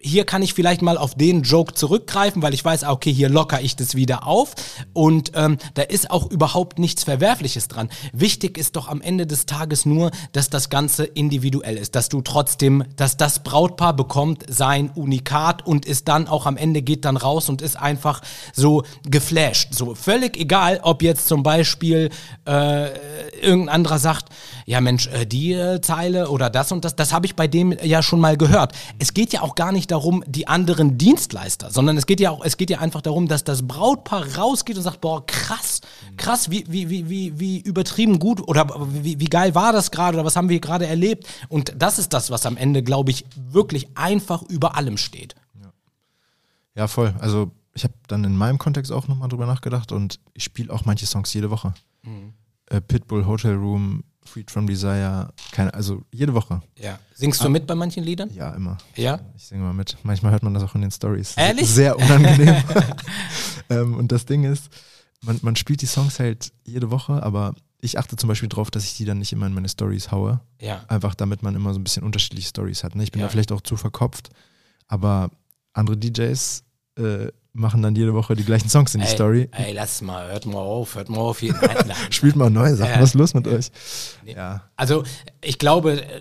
hier kann ich vielleicht mal auf den Joke zurückgreifen, weil ich weiß, ah, okay, hier locker ich das wieder auf. Und ähm, da ist auch überhaupt nichts Verwerfliches dran. Wichtig ist doch am Ende des Tages nur, dass das Ganze individuell ist, dass du trotzdem, dass das Brautpaar bekommt sein Unikat und ist dann auch am Ende geht dann raus und ist einfach so geflasht. So völlig egal, ob jetzt zum Beispiel äh, irgendein anderer sagt, ja Mensch, äh, die äh, Zeile oder das und das, das habe ich bei dem ja schon mal gehört. Es geht ja auch gar nicht darum, die anderen Dienstleister, sondern es geht ja auch, es geht ja einfach darum, dass das Brautpaar rausgeht und sagt, boah, krass, krass, wie, wie, wie, wie, wie übertrieben gut oder wie, wie geil war das gerade oder was haben wir gerade erlebt? Und das ist das, was am Ende, glaube ich, wirklich einfach über allem steht. Ja, voll. Also ich habe dann in meinem Kontext auch nochmal drüber nachgedacht und ich spiele auch manche Songs jede Woche. Mhm. Äh, Pitbull, Hotel Room, Freed from Desire, keine, also jede Woche. Ja. Singst du mit bei manchen Liedern? Ja, immer. Ja. Ich singe mal mit. Manchmal hört man das auch in den Stories. Ehrlich? Sehr unangenehm. <laughs> ähm, und das Ding ist, man, man spielt die Songs halt jede Woche, aber ich achte zum Beispiel drauf, dass ich die dann nicht immer in meine Stories haue. Ja. Einfach damit man immer so ein bisschen unterschiedliche Stories hat. Ne? Ich bin Ja. da vielleicht auch zu verkopft, aber andere DJs äh, machen dann jede Woche die gleichen Songs in die ey, Story. Ey, lass mal, hört mal auf, hört mal auf. Hier. <laughs> Nein, Spielt mal neue Sachen. Ja. Was ist los mit euch? Nee. Ja. Also ich glaube, äh,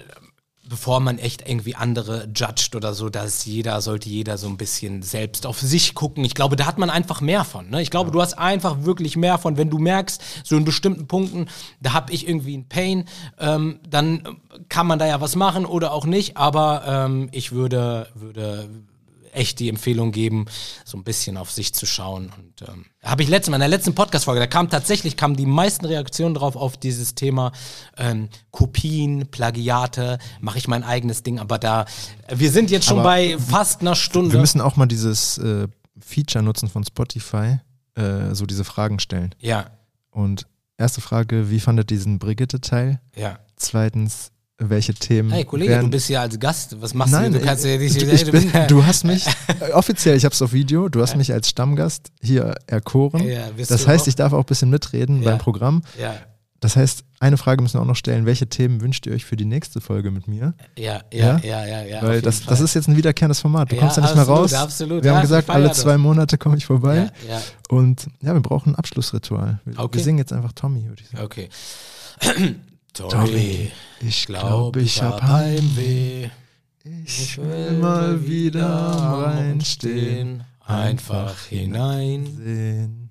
bevor man echt irgendwie andere judgt oder so, dass jeder, sollte jeder so ein bisschen selbst auf sich gucken. Ich glaube, da hat man einfach mehr von. Ne? Ich glaube, du hast einfach wirklich mehr von, wenn du merkst, so in bestimmten Punkten, da habe ich irgendwie einen Pain, ähm, dann kann man da ja was machen oder auch nicht. Aber ähm, ich würde, würde echt die Empfehlung geben, so ein bisschen auf sich zu schauen. Und ähm, habe ich letztes Mal in der letzten Podcast-Folge, da kam tatsächlich kamen die meisten Reaktionen drauf auf dieses Thema ähm, Kopien, Plagiate, mache ich mein eigenes Ding, aber da wir sind jetzt schon Aber bei fast einer Stunde. Wir müssen auch mal dieses äh, Feature nutzen von Spotify, äh, so diese Fragen stellen. ja, Und erste Frage, wie fandet ihr diesen Brigitte-Teil? ja. Zweitens, welche Themen. Hey Kollege, wären- du bist hier als Gast. Was machst Nein, du? Du kannst ja nicht. ich, ich bin, du hast mich, äh, <laughs> offiziell, ich habe es auf Video, du hast mich als Stammgast hier erkoren. Ja, das heißt, auch? ich darf auch ein bisschen mitreden Ja. beim Programm. ja, Das heißt, eine Frage müssen wir auch noch stellen, welche Themen wünscht ihr euch für die nächste Folge mit mir? ja, ja, Ja? ja, ja, Weil das, Fall. das ist jetzt ein wiederkehrendes Format. Du kommst ja nicht mehr absolut, raus. absolut. Wir haben ich gesagt, alle das. zwei Monate komme ich vorbei. Ja, ja. Und ja, wir brauchen ein Abschlussritual. Wir, Okay. wir singen jetzt einfach Tommy, würde ich sagen. Okay. Tommy, ich glaube, ich hab Heimweh. Ich will mal wieder am Rhein stehen, einfach hinein. sehen,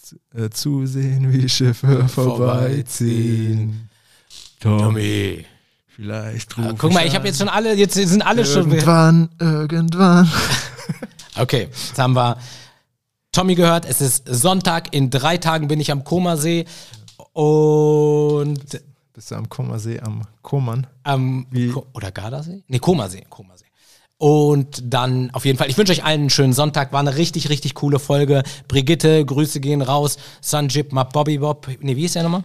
zu, äh, zusehen, wie Schiffe vorbeiziehen. Tommy, vielleicht Ah, ruf Guck mal, ich habe jetzt schon alle, jetzt sind alle schon. Irgendwann, irgendwann. <laughs> Okay, jetzt haben wir Tommy gehört. Es ist Sonntag. In drei Tagen bin ich am Komasee. Und Bist du am Kummersee, am Koman? am? Ko oder Gardasee? Nee, Komasee. Komasee. Und dann auf jeden Fall, ich wünsche euch allen einen schönen Sonntag. War eine richtig, richtig coole Folge. Brigitte, Grüße gehen raus. Sanjib, Mab, Bobby Bob. Nee, wie ist der nochmal?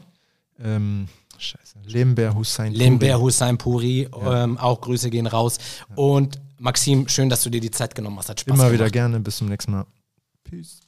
Ähm, scheiße. Lember Hussein. Lember Puri. Hussein Puri. Ähm, auch Grüße gehen raus. Und Maxim, schön, dass du dir die Zeit genommen hast. Hat Spaß Immer gemacht. wieder gerne. Bis zum nächsten Mal. Peace.